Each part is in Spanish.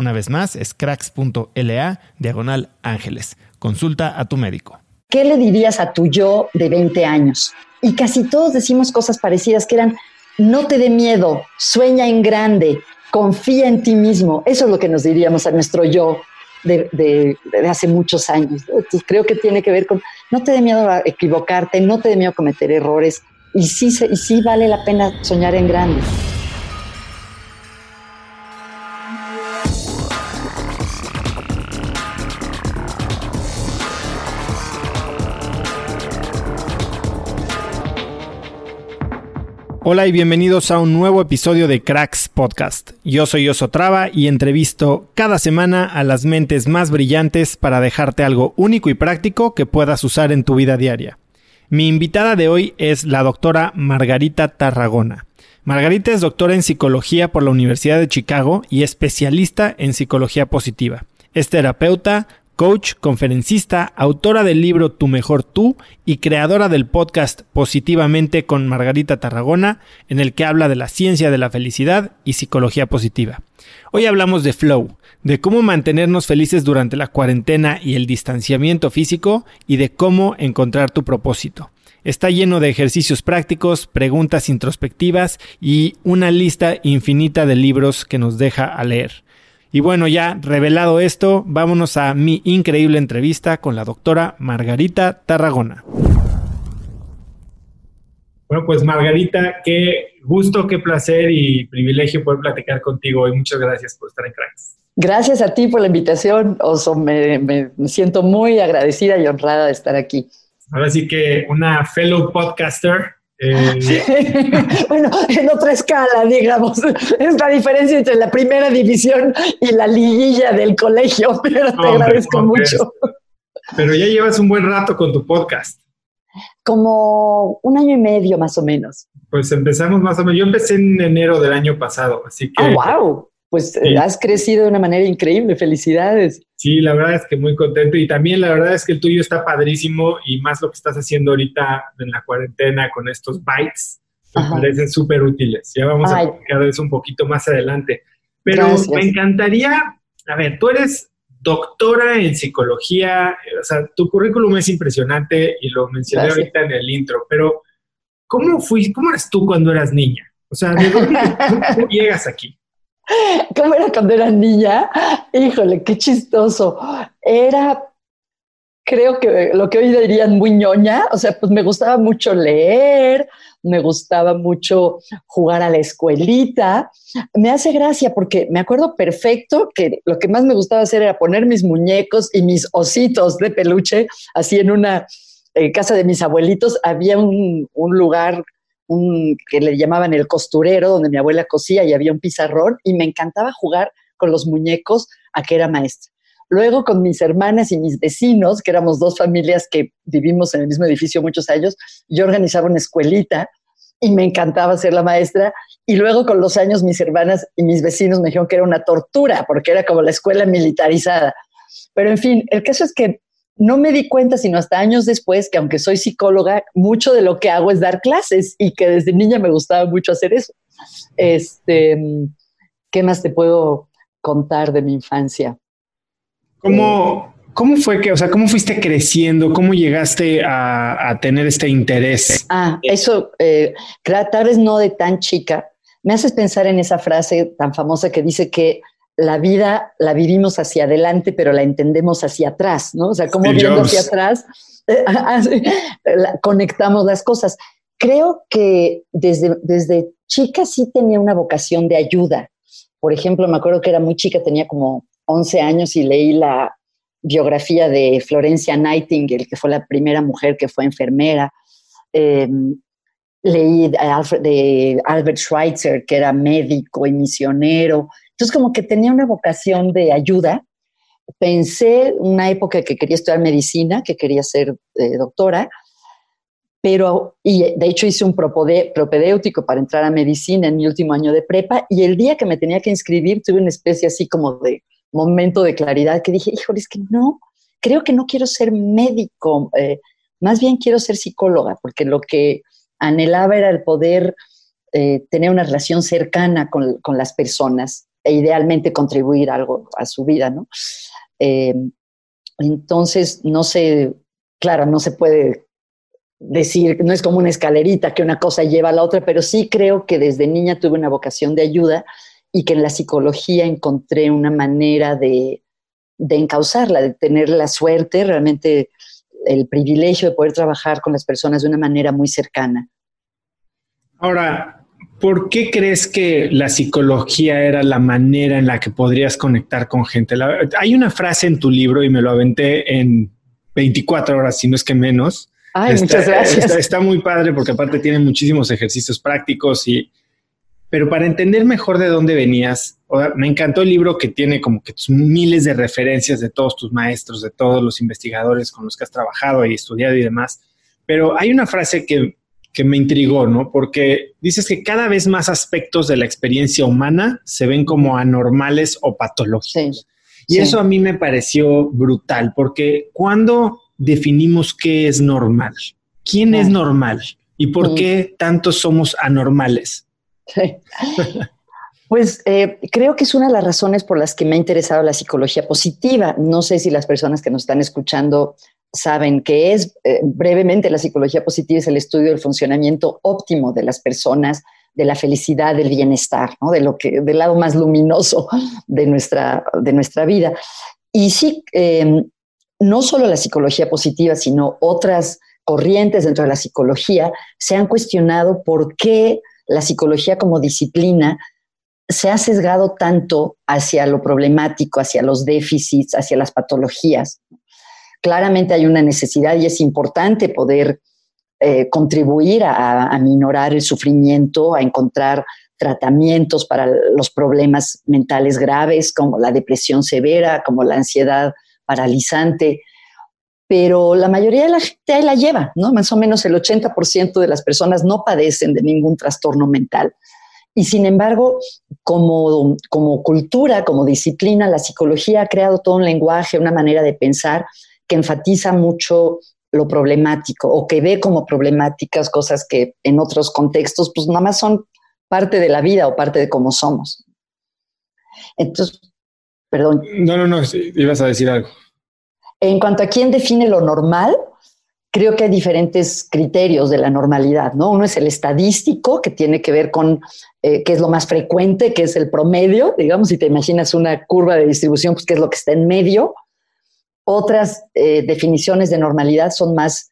Una vez más, es cracks.la diagonal ángeles. Consulta a tu médico. ¿Qué le dirías a tu yo de 20 años? Y casi todos decimos cosas parecidas que eran, no te dé miedo, sueña en grande, confía en ti mismo. Eso es lo que nos diríamos a nuestro yo de, hace muchos años. Entonces, creo que tiene que ver con, no te dé miedo a equivocarte, no te dé miedo a cometer errores. Y sí, y sí vale la pena soñar en grande. Hola y bienvenidos a un nuevo episodio de Cracks Podcast. Yo soy Oso Traba y entrevisto cada semana a las mentes más brillantes para dejarte algo único y práctico que puedas usar en tu vida diaria. Mi invitada de hoy es la doctora Margarita Tarragona. Margarita es doctora en psicología por la Universidad de Chicago y especialista en psicología positiva. Es terapeuta, coach, conferencista, autora del libro Tu Mejor Tú y creadora del podcast Positivamente con Margarita Tarragona, en el que habla de la ciencia de la felicidad y psicología positiva. Hoy hablamos de flow, de cómo mantenernos felices durante la cuarentena y el distanciamiento físico y de cómo encontrar tu propósito. Está lleno de ejercicios prácticos, preguntas introspectivas y una lista infinita de libros que nos deja a leer. Y bueno, ya revelado esto, vámonos a mi increíble entrevista con la doctora Margarita Tarragona. Bueno, pues Margarita, qué gusto, qué placer y privilegio poder platicar contigo hoy. Muchas gracias por estar en Cracks. Gracias a ti por la invitación, Oso. Me, me siento muy agradecida y honrada de estar aquí. Ahora sí que una fellow podcaster, eh, bueno, en otra escala, digamos, es la diferencia entre la primera división y la liguilla del colegio, pero te agradezco mucho. Pero ya llevas un buen rato con tu podcast. Como un año y medio más o menos. Pues empezamos más o menos. Yo empecé en enero del año pasado, así que. ¡Oh, wow! Pues eh, has crecido de una manera increíble. Felicidades. Sí, la verdad es que muy contento y también la verdad es que el tuyo está padrísimo y más lo que estás haciendo ahorita en la cuarentena con estos bytes me parecen súper útiles. Ya vamos a platicar eso un poquito más adelante. Pero me encantaría, a ver, tú eres doctora en psicología, o sea, tu currículum es impresionante y lo mencioné ahorita en el intro, pero ¿cómo fuiste, cómo eras tú cuando eras niña? O sea, ¿de dónde llegas aquí? ¿Cómo era cuando era niña? Híjole, qué chistoso. Era, creo que lo que hoy dirían muy ñoña, o sea, pues me gustaba mucho leer, me gustaba mucho jugar a la escuelita. Me hace gracia porque me acuerdo perfecto que lo que más me gustaba hacer era poner mis muñecos y mis ositos de peluche, así en una eh, casa de mis abuelitos había un, un lugar que le llamaban el costurero, donde mi abuela cosía y había un pizarrón y me encantaba jugar con los muñecos a que era maestra. Luego con mis hermanas y mis vecinos, que éramos dos familias que vivimos en el mismo edificio muchos años, yo organizaba una escuelita y me encantaba ser la maestra. Y luego con los años mis hermanas y mis vecinos me dijeron que era una tortura porque era como la escuela militarizada. Pero en fin, el caso es que no me di cuenta sino hasta años después que aunque soy psicóloga, mucho de lo que hago es dar clases y que desde niña me gustaba mucho hacer eso. Este, ¿Qué más te puedo contar de mi infancia? ¿Cómo, cómo fue que, o sea, cómo fuiste creciendo? ¿Cómo llegaste a, tener este interés? Ah, eso, eh, tal vez no de tan chica. Me haces pensar en esa frase tan famosa que dice que la vida la vivimos hacia adelante, pero la entendemos hacia atrás, ¿no? O sea, como viendo hacia atrás, conectamos las cosas. Creo que desde, desde chica sí tenía una vocación de ayuda. Por ejemplo, me acuerdo que era muy chica, tenía como 11 años y leí la biografía de Florencia Nightingale, que fue la primera mujer que fue enfermera. Em, leí de Albert Schweitzer, que era médico y misionero. Entonces, como que tenía una vocación de ayuda. Pensé una época que quería estudiar medicina, que quería ser eh, doctora, pero, y de hecho hice un propedéutico para entrar a medicina en mi último año de prepa, y el día que me tenía que inscribir tuve una especie así como de momento de claridad que dije, híjole, es que no, creo que no quiero ser médico, eh, más bien quiero ser psicóloga, porque lo que anhelaba era el poder eh, tener una relación cercana con, con, las personas e idealmente contribuir algo a su vida, ¿no? Eh, entonces, no sé, claro, no se puede decir, no es como una escalerita que una cosa lleva a la otra, pero sí creo que desde niña tuve una vocación de ayuda y que en la psicología encontré una manera de, de encauzarla, de tener la suerte, realmente el privilegio de poder trabajar con las personas de una manera muy cercana. Ahora, ¿por qué crees que la psicología era la manera en la que podrías conectar con gente? hay una frase en tu libro y me lo aventé en 24 horas, si no es que menos. Ay, muchas gracias. está, muy padre porque aparte tiene muchísimos ejercicios prácticos y pero para entender mejor de dónde venías, me encantó el libro que tiene como que miles de referencias de todos tus maestros, de todos los investigadores con los que has trabajado y estudiado y demás. Pero hay una frase que, que me intrigó, ¿no? Porque dices que cada vez más aspectos de la experiencia humana se ven como anormales o patológicos. y eso a mí me pareció brutal, porque cuando definimos qué es normal, quién es normal y por qué tantos somos anormales. Pues eh, creo que es una de las razones por las que me ha interesado la psicología positiva. No sé si las personas que nos están escuchando saben que es eh, brevemente la psicología positiva es el estudio del funcionamiento óptimo de las personas, de la felicidad, del bienestar, de lo que del lado más luminoso de nuestra de nuestra vida. Y sí, em, no solo la psicología positiva, sino otras corrientes dentro de la psicología se han cuestionado por qué la psicología como disciplina se ha sesgado tanto hacia lo problemático, hacia los déficits, hacia las patologías. Claramente hay una necesidad y es importante poder eh, contribuir a, a, minorar el sufrimiento, a encontrar tratamientos para los problemas mentales graves como la depresión severa, como la ansiedad paralizante, pero la mayoría de la gente ahí la lleva, ¿no? Más o menos el 80% de las personas no padecen de ningún trastorno mental. Y sin embargo, como, como cultura, como disciplina, la psicología ha creado todo un lenguaje, una manera de pensar que enfatiza mucho lo problemático o que ve como problemáticas cosas que en otros contextos pues nada más son parte de la vida o parte de cómo somos. Entonces, perdón. No, no, no, ibas a decir algo. En cuanto a quién define lo normal, creo que hay diferentes criterios de la normalidad, ¿no? Uno es el estadístico, que tiene que ver con eh, qué es lo más frecuente, qué es el promedio, digamos, si te imaginas una curva de distribución, pues qué es lo que está en medio. Otras eh, definiciones de normalidad son más,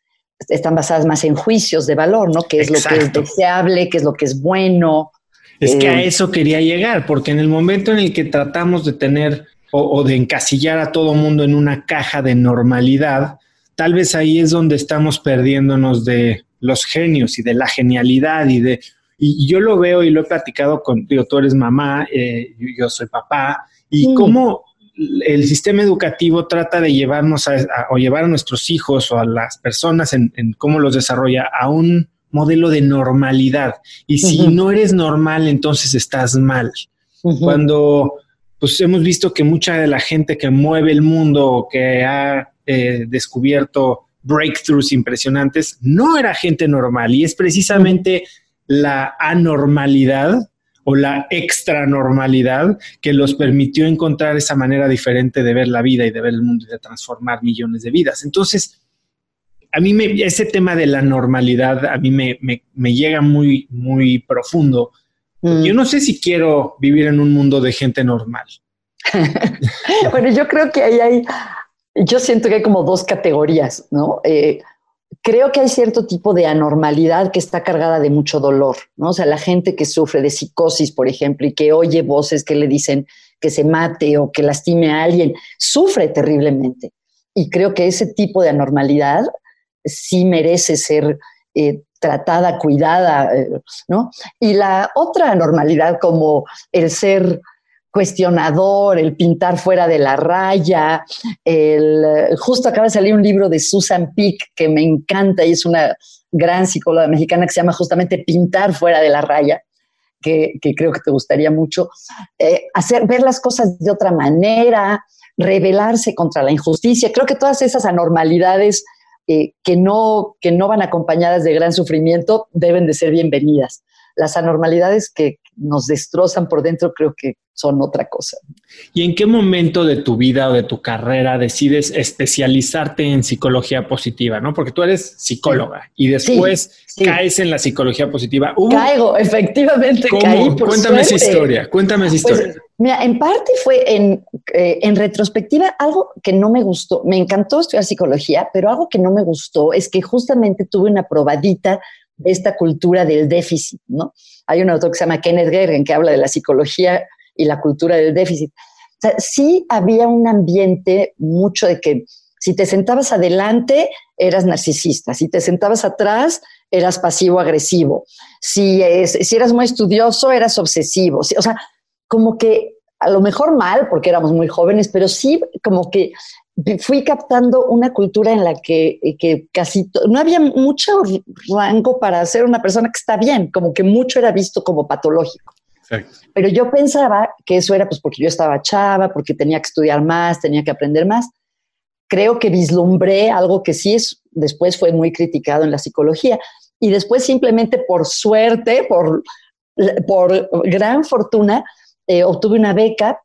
están basadas más en juicios de valor, ¿no? ¿Qué es lo que es deseable, qué es lo que es bueno? Es que a eh, eso quería llegar, porque en el momento en el que tratamos de tener o, de encasillar a todo mundo en una caja de normalidad, tal vez ahí es donde estamos perdiéndonos de los genios y de la genialidad y de... Y, yo lo veo y lo he platicado contigo, tú eres mamá, eh, yo, soy papá, y cómo el sistema educativo trata de llevarnos a, o llevar a nuestros hijos o a las personas en, cómo los desarrolla a un modelo de normalidad. Y si no eres normal, entonces estás mal. Cuando pues hemos visto que mucha de la gente que mueve el mundo, que ha eh, descubierto breakthroughs impresionantes, no era gente normal y es precisamente la anormalidad o la extra normalidad que los permitió encontrar esa manera diferente de ver la vida y de ver el mundo y de transformar millones de vidas. Entonces, a mí me, ese tema de la normalidad a mí me, me llega muy, muy profundo Mm. Yo no sé si quiero vivir en un mundo de gente normal. bueno, yo creo que ahí hay, yo siento que hay como dos categorías, ¿no? Eh, creo que hay cierto tipo de anormalidad que está cargada de mucho dolor, ¿no? O sea, la gente que sufre de psicosis, por ejemplo, y que oye voces que le dicen que se mate o que lastime a alguien, sufre terriblemente. Y creo que ese tipo de anormalidad sí merece ser eh, tratada, cuidada, eh, ¿no? Y la otra normalidad como el ser cuestionador, el pintar fuera de la raya, el, justo acaba de salir un libro de Susan Peck que me encanta y es una gran psicóloga mexicana que se llama justamente Pintar fuera de la raya, que, creo que te gustaría mucho, eh, hacer, ver las cosas de otra manera, rebelarse contra la injusticia. Creo que todas esas anormalidades eh, que, no, que no van acompañadas de gran sufrimiento deben de ser bienvenidas. Las anormalidades que nos destrozan por dentro creo que son otra cosa. ¿Y en qué momento de tu vida o de tu carrera decides especializarte en psicología positiva? ¿no? Porque tú eres psicóloga y después caes en la psicología positiva. Caigo, efectivamente. Caí cuéntame esa historia, cuéntame esa pues, historia. mira, en parte fue en, eh, en retrospectiva algo que no me gustó. Me encantó estudiar psicología, pero algo que no me gustó es que justamente tuve una probadita esta cultura del déficit, ¿no? Hay un autor que se llama Kenneth Gergen que habla de la psicología y la cultura del déficit. O sea, sí había un ambiente mucho de que si te sentabas adelante, eras narcisista. Si te sentabas atrás, eras pasivo-agresivo. Si, si eras muy estudioso, eras obsesivo. o sea, como que a lo mejor mal, porque éramos muy jóvenes, pero sí como que fui captando una cultura en la que, que casi no había mucho rango para ser una persona que está bien, como que mucho era visto como patológico. Pero yo pensaba que eso era pues porque yo estaba chava, porque tenía que estudiar más, tenía que aprender más. Creo que vislumbré algo que sí es, después fue muy criticado en la psicología. Y después simplemente por suerte, por, por gran fortuna, eh, obtuve una beca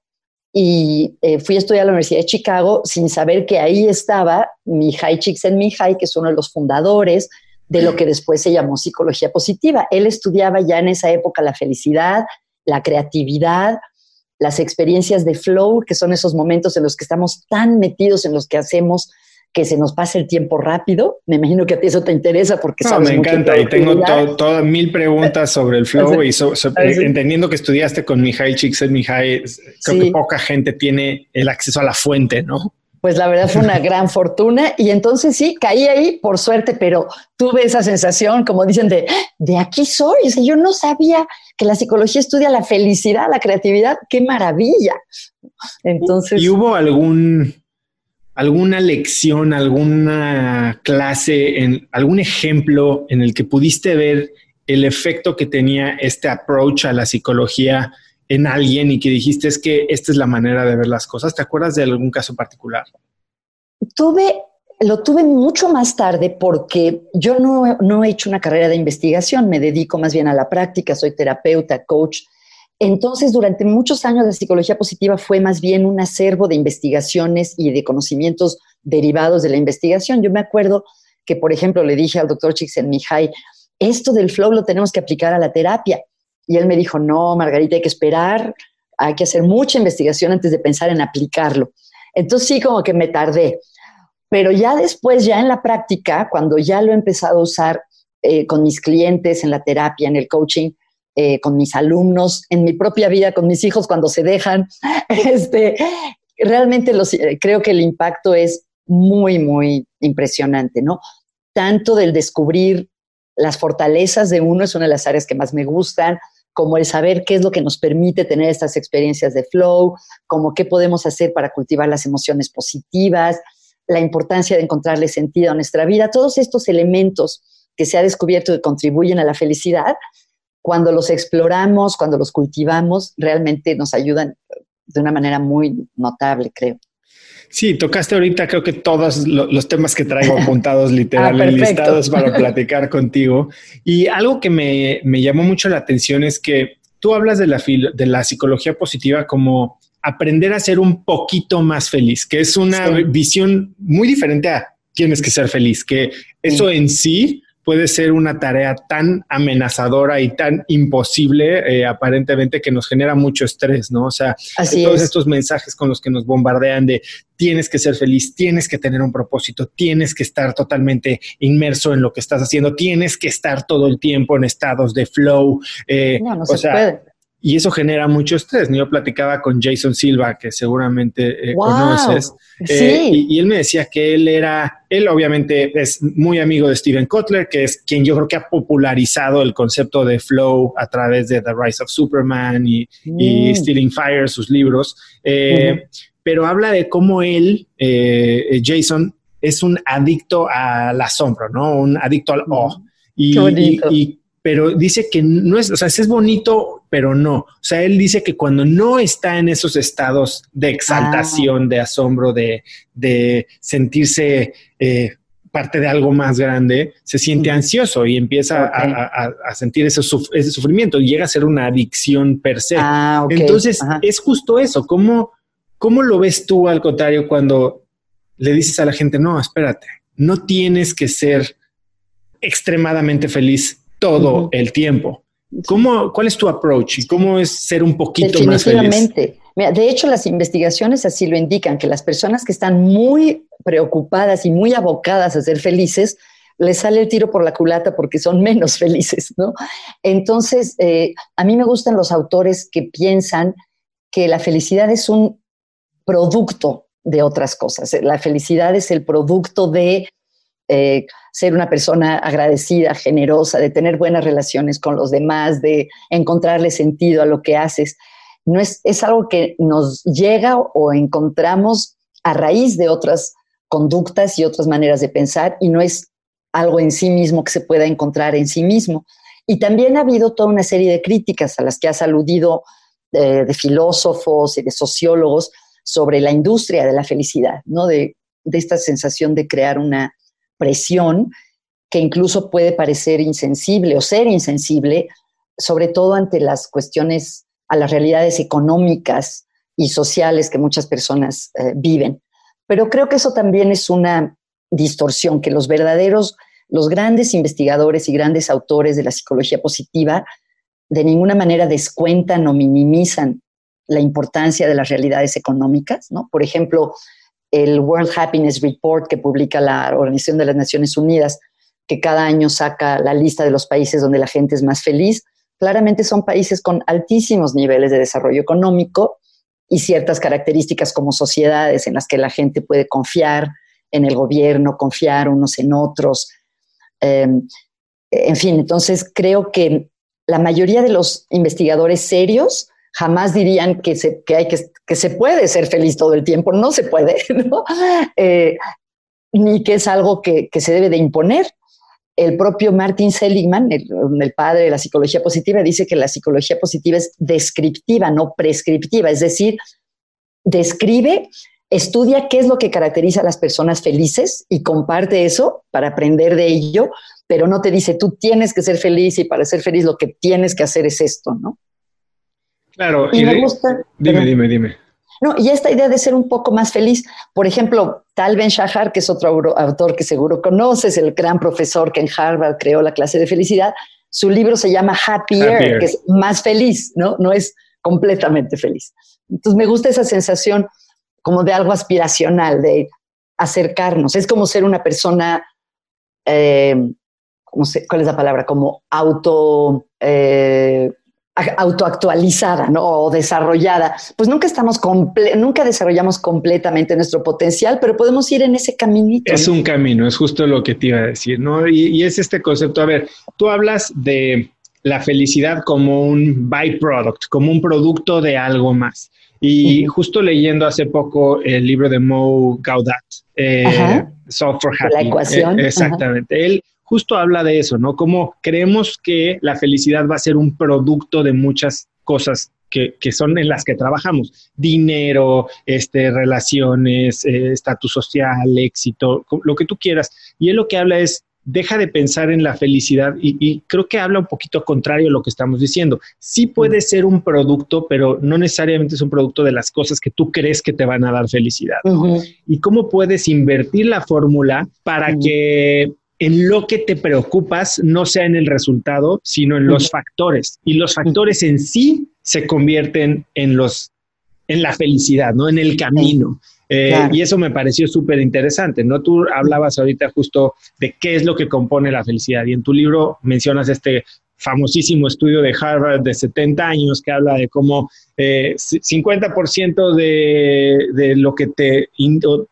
y eh, fui a estudiar a la Universidad de Chicago sin saber que ahí estaba Mihai Csikszentmihalyi, que es uno de los fundadores de lo que después se llamó psicología positiva. Él estudiaba ya en esa época la felicidad, la creatividad, las experiencias de flow, que son esos momentos en los que estamos tan metidos en los que hacemos que se nos pase el tiempo rápido. Me imagino que a ti eso te interesa porque no, me encanta y tengo todas mil preguntas sobre el flow y entendiendo que estudiaste con Mihai Csikszentmihalyi, creo que poca gente tiene el acceso a la fuente, ¿no? pues la verdad fue una gran fortuna y entonces sí, caí ahí por suerte, pero tuve esa sensación, como dicen, de, de aquí soy. O yo no sabía que la psicología estudia la felicidad, la creatividad, qué maravilla. Entonces... ¿Y hubo algún, alguna lección, alguna clase, en, algún ejemplo en el que pudiste ver el efecto que tenía este approach a la psicología en alguien y que dijiste es que esta es la manera de ver las cosas? ¿Te acuerdas de algún caso particular? Tuve, lo tuve mucho más tarde porque yo no, no he hecho una carrera de investigación, me dedico más bien a la práctica, soy terapeuta, coach. Entonces, durante muchos años la psicología positiva fue más bien un acervo de investigaciones y de conocimientos derivados de la investigación. Yo me acuerdo que, por ejemplo, le dije al doctor Csikszentmihalyi, esto del flow lo tenemos que aplicar a la terapia. Y él me dijo, no, Margarita, hay que esperar, hay que hacer mucha investigación antes de pensar en aplicarlo. Entonces sí, como que me tardé. Pero ya después, ya en la práctica, cuando ya lo he empezado a usar eh, con mis clientes en la terapia, en el coaching, eh, con mis alumnos, en mi propia vida, con mis hijos cuando se dejan, este, realmente los, eh, creo que el impacto es muy, muy impresionante, ¿no? Tanto del descubrir las fortalezas de uno es una de las áreas que más me gustan, como el saber qué es lo que nos permite tener estas experiencias de flow, como qué podemos hacer para cultivar las emociones positivas, la importancia de encontrarle sentido a nuestra vida, todos estos elementos que se ha descubierto que contribuyen a la felicidad, cuando los exploramos, cuando los cultivamos, realmente nos ayudan de una manera muy notable, creo. Sí, tocaste ahorita creo que todos los temas que traigo apuntados literalmente ah, listados para platicar contigo. Y algo que me, me, llamó mucho la atención es que tú hablas de la, de la psicología positiva como aprender a ser un poquito más feliz, que es una visión muy diferente a tienes que ser feliz, que eso en sí puede ser una tarea tan amenazadora y tan imposible, eh, aparentemente, que nos genera mucho estrés, ¿no? O sea, todos estos mensajes con los que nos bombardean de tienes que ser feliz, tienes que tener un propósito, tienes que estar totalmente inmerso en lo que estás haciendo, tienes que estar todo el tiempo en estados de flow. Eh, no, no se puede y eso genera mucho estrés. Yo platicaba con Jason Silva, que seguramente eh, conoces, eh, y, él me decía que él era, él obviamente es muy amigo de Steven Kotler, que es quien yo creo que ha popularizado el concepto de flow a través de The Rise of Superman y, mm. Stealing Fire, sus libros. Eh, pero habla de cómo él, Jason, es un adicto al asombro, ¿no? Un adicto al oh. Y, y, pero dice que no es, o sea, es bonito, pero no. O sea, él dice que cuando no está en esos estados de exaltación, ah. de asombro, de, de sentirse eh, parte de algo más grande, se siente ansioso y empieza a, sentir ese, ese, sufrimiento y llega a ser una adicción per se. Ah, Entonces, es justo eso. ¿Cómo, ¿Cómo lo ves tú al contrario cuando le dices a la gente, no, espérate, no tienes que ser extremadamente feliz todo el tiempo. ¿Cómo, ¿Cuál es tu approach y cómo es ser un poquito más feliz? Mira, de hecho, las investigaciones así lo indican, que las personas que están muy preocupadas y muy abocadas a ser felices, les sale el tiro por la culata porque son menos felices, ¿no? Entonces, eh, a mí me gustan los autores que piensan que la felicidad es un producto de otras cosas. La felicidad es el producto de eh, ser una persona agradecida, generosa, de tener buenas relaciones con los demás, de encontrarle sentido a lo que haces. No es, es algo que nos llega o encontramos a raíz de otras conductas y otras maneras de pensar y no es algo en sí mismo que se pueda encontrar en sí mismo. Y también ha habido toda una serie de críticas a las que has aludido eh, de filósofos y de sociólogos sobre la industria de la felicidad, ¿no? De, de esta sensación de crear una presión que incluso puede parecer insensible o ser insensible, sobre todo ante las cuestiones, a las realidades económicas y sociales que muchas personas eh, viven. Pero creo que eso también es una distorsión, que los verdaderos, los grandes investigadores y grandes autores de la psicología positiva de ninguna manera descuentan o minimizan la importancia de las realidades económicas, ¿no? Por ejemplo, el World Happiness Report que publica la Organización de las Naciones Unidas, que cada año saca la lista de los países donde la gente es más feliz, claramente son países con altísimos niveles de desarrollo económico y ciertas características como sociedades en las que la gente puede confiar en el gobierno, confiar unos en otros. Em, en fin, entonces creo que la mayoría de los investigadores serios jamás dirían que se, hay que, se puede ser feliz todo el tiempo. No se puede. Eh, ni que es algo que, que, se debe de imponer. El propio Martin Seligman, el, el, padre de la psicología positiva, dice que la psicología positiva es descriptiva, no prescriptiva, es decir, describe, estudia qué es lo que caracteriza a las personas felices y comparte eso para aprender de ello, pero no te dice tú tienes que ser feliz y para ser feliz lo que tienes que hacer es esto, ¿no? Claro, y, me gusta. Dime, dime, dime. No, y esta idea de ser un poco más feliz. Por ejemplo, Tal Ben Shahar, que es otro autor que seguro conoces, el gran profesor que en Harvard creó la clase de felicidad, su libro se llama Happier, que es más feliz, ¿no? No es completamente feliz. Entonces me gusta esa sensación como de algo aspiracional, de acercarnos. Es como ser una persona, eh, ¿cuál es la palabra? Como auto, eh, autoactualizada, ¿no? O desarrollada. Pues nunca estamos nunca desarrollamos completamente nuestro potencial, pero podemos ir en ese caminito. Es un camino, es justo lo que te iba a decir, ¿no? Y, y es este concepto. A ver, tú hablas de la felicidad como un byproduct, como un producto de algo más. Y justo leyendo hace poco el libro de Mo Gaudat, eh, Software Happy. La ecuación. Eh, exactamente. Él justo habla de eso, ¿no? Como creemos que la felicidad va a ser un producto de muchas cosas que, son en las que trabajamos. Dinero, este, relaciones, eh, estatus social, éxito, lo que tú quieras. Y él lo que habla es, deja de pensar en la felicidad y, creo que habla un poquito contrario a lo que estamos diciendo. Sí puede ser un producto, pero no necesariamente es un producto de las cosas que tú crees que te van a dar felicidad. Y cómo puedes invertir la fórmula para que en lo que te preocupas no sea en el resultado, sino en los factores. Y los factores en sí se convierten en los en la felicidad, ¿no? En el camino. Eh, y eso me pareció súper interesante, ¿no? Tú hablabas ahorita justo de qué es lo que compone la felicidad y en tu libro mencionas este famosísimo estudio de Harvard de 70 años que habla de cómo 50% eh, de, lo que te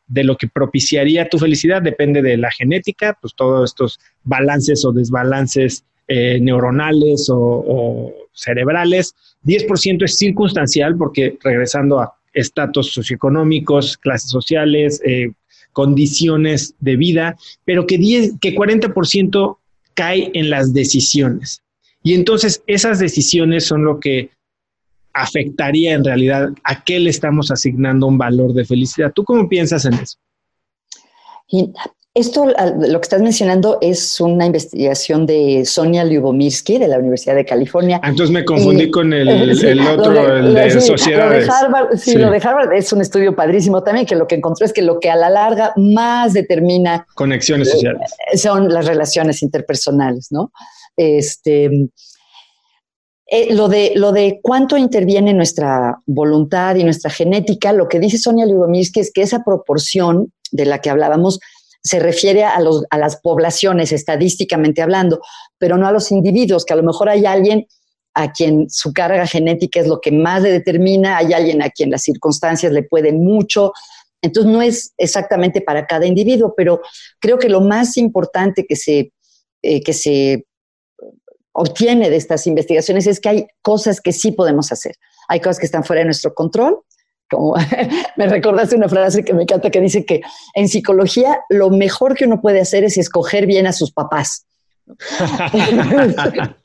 de lo que propiciaría tu felicidad depende de la genética, pues todos estos balances o desbalances eh, neuronales o, o cerebrales. 10% es circunstancial porque regresando a estatus socioeconómicos, clases sociales, eh, condiciones de vida, pero que, 10, que 40% cae en las decisiones. Y entonces esas decisiones son lo que afectaría en realidad a qué le estamos asignando un valor de felicidad. ¿Tú cómo piensas en eso? Esto, lo que estás mencionando, es una investigación de Sonia Lyubomirsky de la Universidad de California. Ah, entonces me confundí con el, otro, el de sociedades. Lo de Harvard, sí, lo de Harvard es un estudio padrísimo también, que lo que encontró es que lo que a la larga más determina... Conexiones sociales. son las relaciones interpersonales, ¿no? Este... Eh, lo, de, lo de cuánto interviene nuestra voluntad y nuestra genética, lo que dice Sonia Lyubomirsky es que esa proporción de la que hablábamos se refiere a, los, a las poblaciones estadísticamente hablando, pero no a los individuos, que a lo mejor hay alguien a quien su carga genética es lo que más le determina, hay alguien a quien las circunstancias le pueden mucho. Entonces no es exactamente para cada individuo, pero creo que lo más importante que se, eh, que se obtiene de estas investigaciones es que hay cosas que sí podemos hacer. Hay cosas que están fuera de nuestro control como me recordaste una frase que me encanta que dice que en psicología lo mejor que uno puede hacer es escoger bien a sus papás.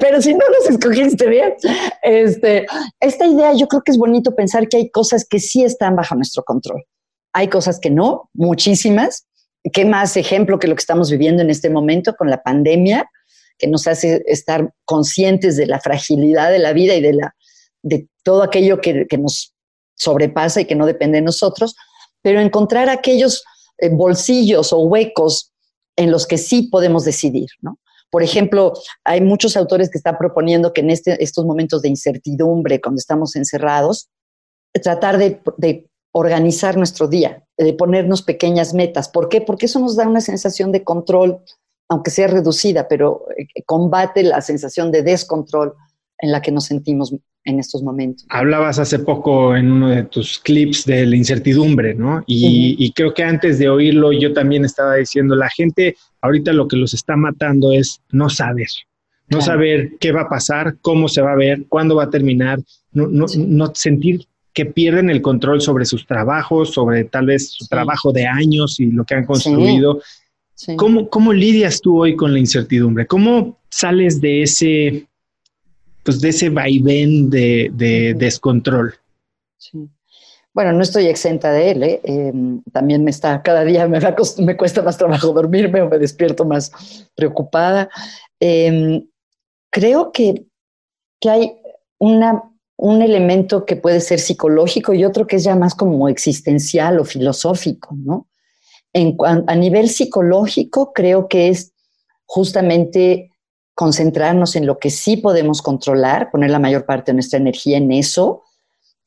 Pero si no los escogiste bien, este, esta idea yo creo que es bonito pensar que hay cosas que sí están bajo nuestro control. Hay cosas que no, muchísimas. ¿Qué más ejemplo que lo que estamos viviendo en este momento con la pandemia, que nos hace estar conscientes de la fragilidad de la vida y de, todo aquello que, que nos sobrepasa y que no depende de nosotros, pero encontrar aquellos eh, bolsillos o huecos en los que sí podemos decidir, ¿no? Por ejemplo, hay muchos autores que están proponiendo que en este, estos momentos de incertidumbre, cuando estamos encerrados, tratar de, de, organizar nuestro día, de ponernos pequeñas metas. ¿Por qué? Porque eso nos da una sensación de control, aunque sea reducida, pero eh, combate la sensación de descontrol en la que nos sentimos en estos momentos. Hablabas hace poco en uno de tus clips de la incertidumbre, ¿no? Y, creo que antes de oírlo yo también estaba diciendo, la gente ahorita lo que los está matando es no saber, no saber qué va a pasar, cómo se va a ver, cuándo va a terminar, no, no, no sentir que pierden el control sobre sus trabajos, sobre tal vez su trabajo de años y lo que han construido. ¿Cómo, ¿Cómo lidias tú hoy con la incertidumbre? ¿Cómo sales de ese pues de ese vaivén de, descontrol. Sí. Bueno, no estoy exenta de él, ¿eh? Em, también me está, cada día me, me, cuesta más trabajo dormirme o me despierto más preocupada. Em, creo que, que hay una, un elemento que puede ser psicológico y otro que es ya más como existencial o filosófico, ¿no? En, a nivel psicológico, creo que es justamente concentrarnos en lo que sí podemos controlar, poner la mayor parte de nuestra energía en eso,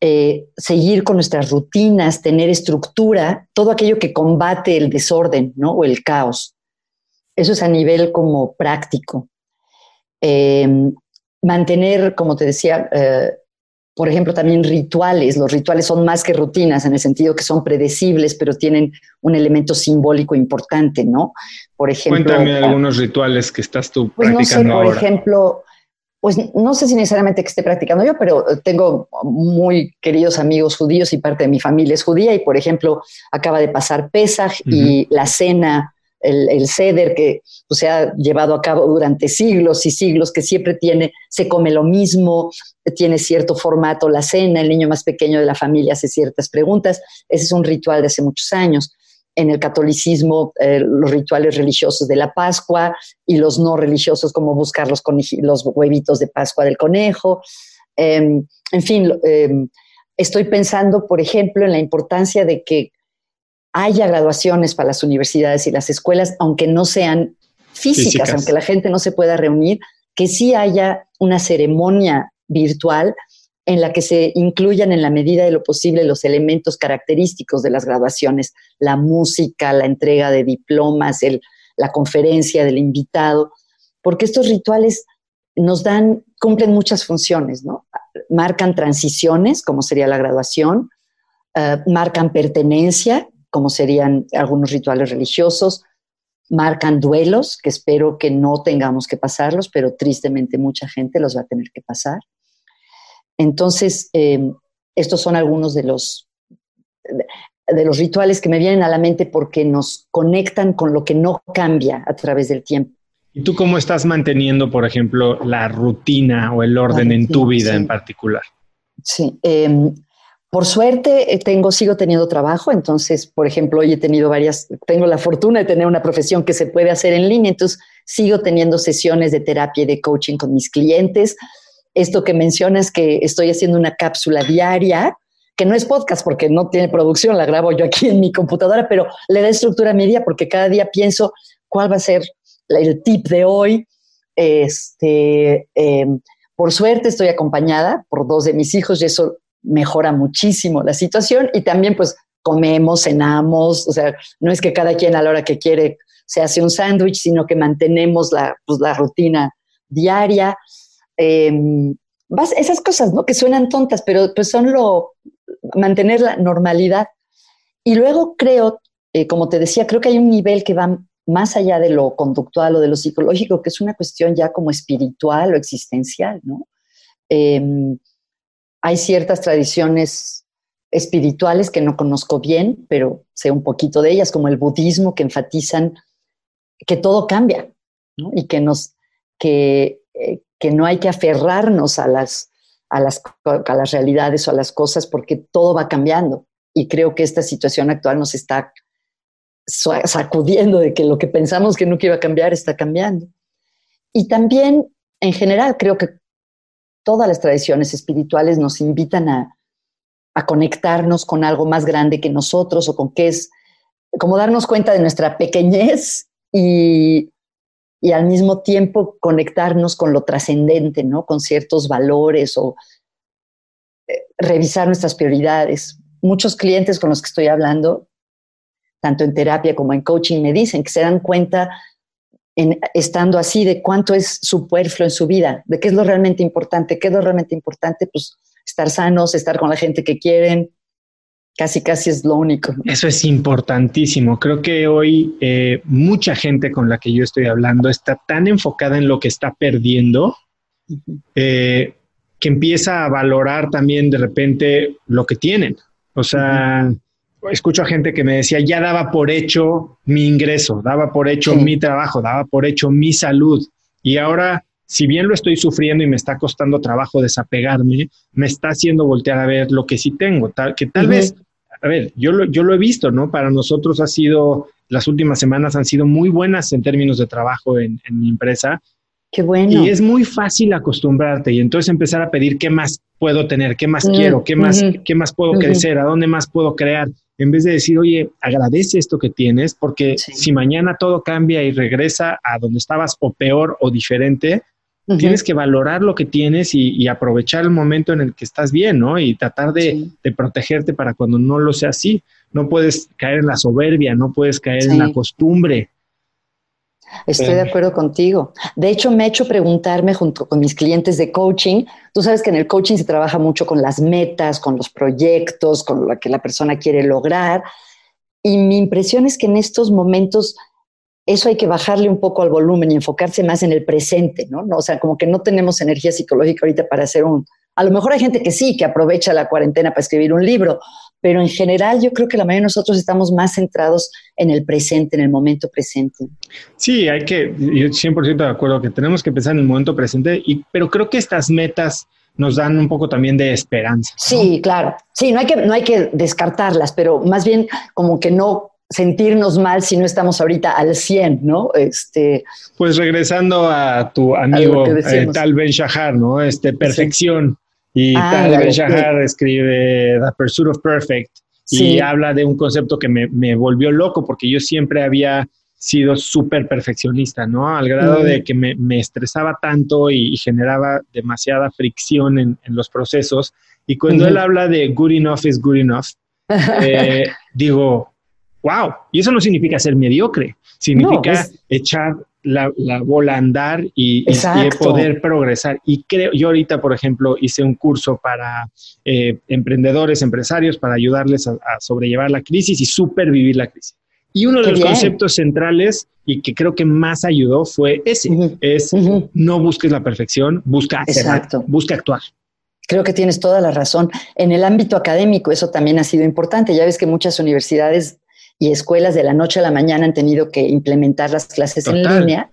eh, seguir con nuestras rutinas, tener estructura, todo aquello que combate el desorden ¿no? o el caos. Eso es a nivel como práctico. Eh, mantener, como te decía, eh, por ejemplo, también rituales. Los rituales son más que rutinas en el sentido que son predecibles, pero tienen un elemento simbólico importante, ¿no? Por ejemplo. Cuéntame ah, algunos rituales que estás tú pues practicando no sé, por ejemplo, pues no sé si necesariamente que esté practicando yo, pero tengo muy queridos amigos judíos y parte de mi familia es judía y, por ejemplo, acaba de pasar Pesaj y la cena el, ceder que pues, se ha llevado a cabo durante siglos y siglos, que siempre tiene, se come lo mismo, tiene cierto formato la cena, el niño más pequeño de la familia hace ciertas preguntas. Ese es un ritual de hace muchos años. En el catolicismo, eh, los rituales religiosos de la Pascua y los no religiosos, como buscar los, los huevitos de Pascua del conejo. Em, en fin, em, estoy pensando, por ejemplo, en la importancia de que haya graduaciones para las universidades y las escuelas, aunque no sean físicas, aunque la gente no se pueda reunir, que sí haya una ceremonia virtual en la que se incluyan en la medida de lo posible los elementos característicos de las graduaciones, la música, la entrega de diplomas, la conferencia del invitado, porque estos rituales nos dan, cumplen muchas funciones, ¿no? Marcan transiciones, como sería la graduación, eh, marcan pertenencia, como serían algunos rituales religiosos, marcan duelos, que espero que no tengamos que pasarlos, pero tristemente mucha gente los va a tener que pasar. Entonces, eh, estos son algunos de los, de los rituales que me vienen a la mente porque nos conectan con lo que no cambia a través del tiempo. ¿Y tú cómo estás manteniendo, por ejemplo, la rutina o el orden en tu vida en particular? Sí, eh, por suerte, eh, tengo, sigo teniendo trabajo, entonces, por ejemplo, hoy he tenido varias, tengo la fortuna de tener una profesión que se puede hacer en línea, entonces sigo teniendo sesiones de terapia y de coaching con mis clientes. Esto que mencionas que estoy haciendo una cápsula diaria, que no es podcast porque no tiene producción, la grabo yo aquí en mi computadora, pero le da estructura a mi día porque cada día pienso cuál va a ser el tip de hoy. Este, em, por suerte estoy acompañada por dos de mis hijos y eso mejora muchísimo la situación y también pues comemos, cenamos, o sea, no es que cada quien a la hora que quiere se hace un sándwich, sino que mantenemos la, pues, la rutina diaria. Em, esas cosas, ¿no? Que suenan tontas, pero pues son lo, mantener la normalidad. Y luego creo, eh, como te decía, creo que hay un nivel que va más allá de lo conductual o de lo psicológico, que es una cuestión ya como espiritual o existencial, ¿no? Em, hay ciertas tradiciones espirituales que no conozco bien, pero sé un poquito de ellas, como el budismo, que enfatizan que todo cambia y que, nos, que, eh, que no hay que aferrarnos a las, a, las, a las realidades o a las cosas porque todo va cambiando. Y creo que esta situación actual nos está sacudiendo de que lo que pensamos que nunca iba a cambiar está cambiando. Y también, en general, creo que todas las tradiciones espirituales nos invitan a, conectarnos con algo más grande que nosotros o con qué es, como darnos cuenta de nuestra pequeñez y, al mismo tiempo conectarnos con lo trascendente, ¿no? Con ciertos valores o eh, revisar nuestras prioridades. Muchos clientes con los que estoy hablando, tanto en terapia como en coaching, me dicen que se dan cuenta estando así de cuánto es superfluo en su vida, de qué es lo realmente importante, qué es lo realmente importante, pues estar sanos, estar con la gente que quieren, casi casi es lo único. Eso es importantísimo. Creo que hoy eh, mucha gente con la que yo estoy hablando está tan enfocada en lo que está perdiendo eh, que empieza a valorar también de repente lo que tienen. O sea, escucho a gente que me decía, ya daba por hecho mi ingreso, daba por hecho mi trabajo, daba por hecho mi salud. Y ahora, si bien lo estoy sufriendo y me está costando trabajo desapegarme, me está haciendo voltear a ver lo que sí tengo, tal, que tal vez, a ver, yo lo, yo lo he visto, ¿no? Para nosotros ha sido, las últimas semanas han sido muy buenas en términos de trabajo en, mi empresa. Qué bueno. Y es muy fácil acostumbrarte y entonces empezar a pedir qué más puedo tener, qué más quiero, qué más, qué más puedo crecer, a dónde más puedo crear en vez de decir, oye, agradece esto que tienes, porque si mañana todo cambia y regresa a donde estabas o peor o diferente, Tienes que valorar lo que tienes y, aprovechar el momento en el que estás bien, ¿no? Y tratar de, protegerte para cuando no lo sea así. No puedes caer en la soberbia, no puedes caer en la costumbre. Estoy de acuerdo contigo. De hecho, me he hecho preguntarme junto con mis clientes de coaching. Tú sabes que en el coaching se trabaja mucho con las metas, con los proyectos, con lo que la persona quiere lograr. Y mi impresión es que en estos momentos eso hay que bajarle un poco al volumen y enfocarse más en el presente, ¿no? O sea, como que no tenemos energía psicológica ahorita para hacer un... A lo mejor hay gente que sí, que aprovecha la cuarentena para escribir un libro, pero en general yo creo que la mayoría de nosotros estamos más centrados en el presente, en el momento presente. Sí, hay que, yo 100% de acuerdo que tenemos que pensar en el momento presente, y, pero creo que estas metas nos dan un poco también de esperanza. Sí, claro. Sí, no hay, que, no hay que descartarlas, pero más bien como que no sentirnos mal si no estamos ahorita al 100, ¿no? Este, pues regresando a tu amigo eh, Tal Ben Shahar, ¿no? Este, perfección. Y ah, Tal Ben Shahar escribe The Pursuit of Perfect y habla de un concepto que me, me, volvió loco porque yo siempre había sido súper perfeccionista, ¿no? Al grado de que me, me estresaba tanto y, generaba demasiada fricción en, en, los procesos. Y cuando él habla de good enough is good enough, eh, digo, wow, y eso no significa ser mediocre, significa echar la, bola a andar y, poder progresar. Y creo, yo ahorita, por ejemplo, hice un curso para eh, emprendedores, empresarios, para ayudarles a, sobrellevar la crisis y supervivir la crisis. Y uno de los conceptos centrales y que creo que más ayudó fue ese, es no busques la perfección, busca hacer, busca actuar. Creo que tienes toda la razón. En el ámbito académico eso también ha sido importante. Ya ves que muchas universidades y escuelas de la noche a la mañana han tenido que implementar las clases en línea.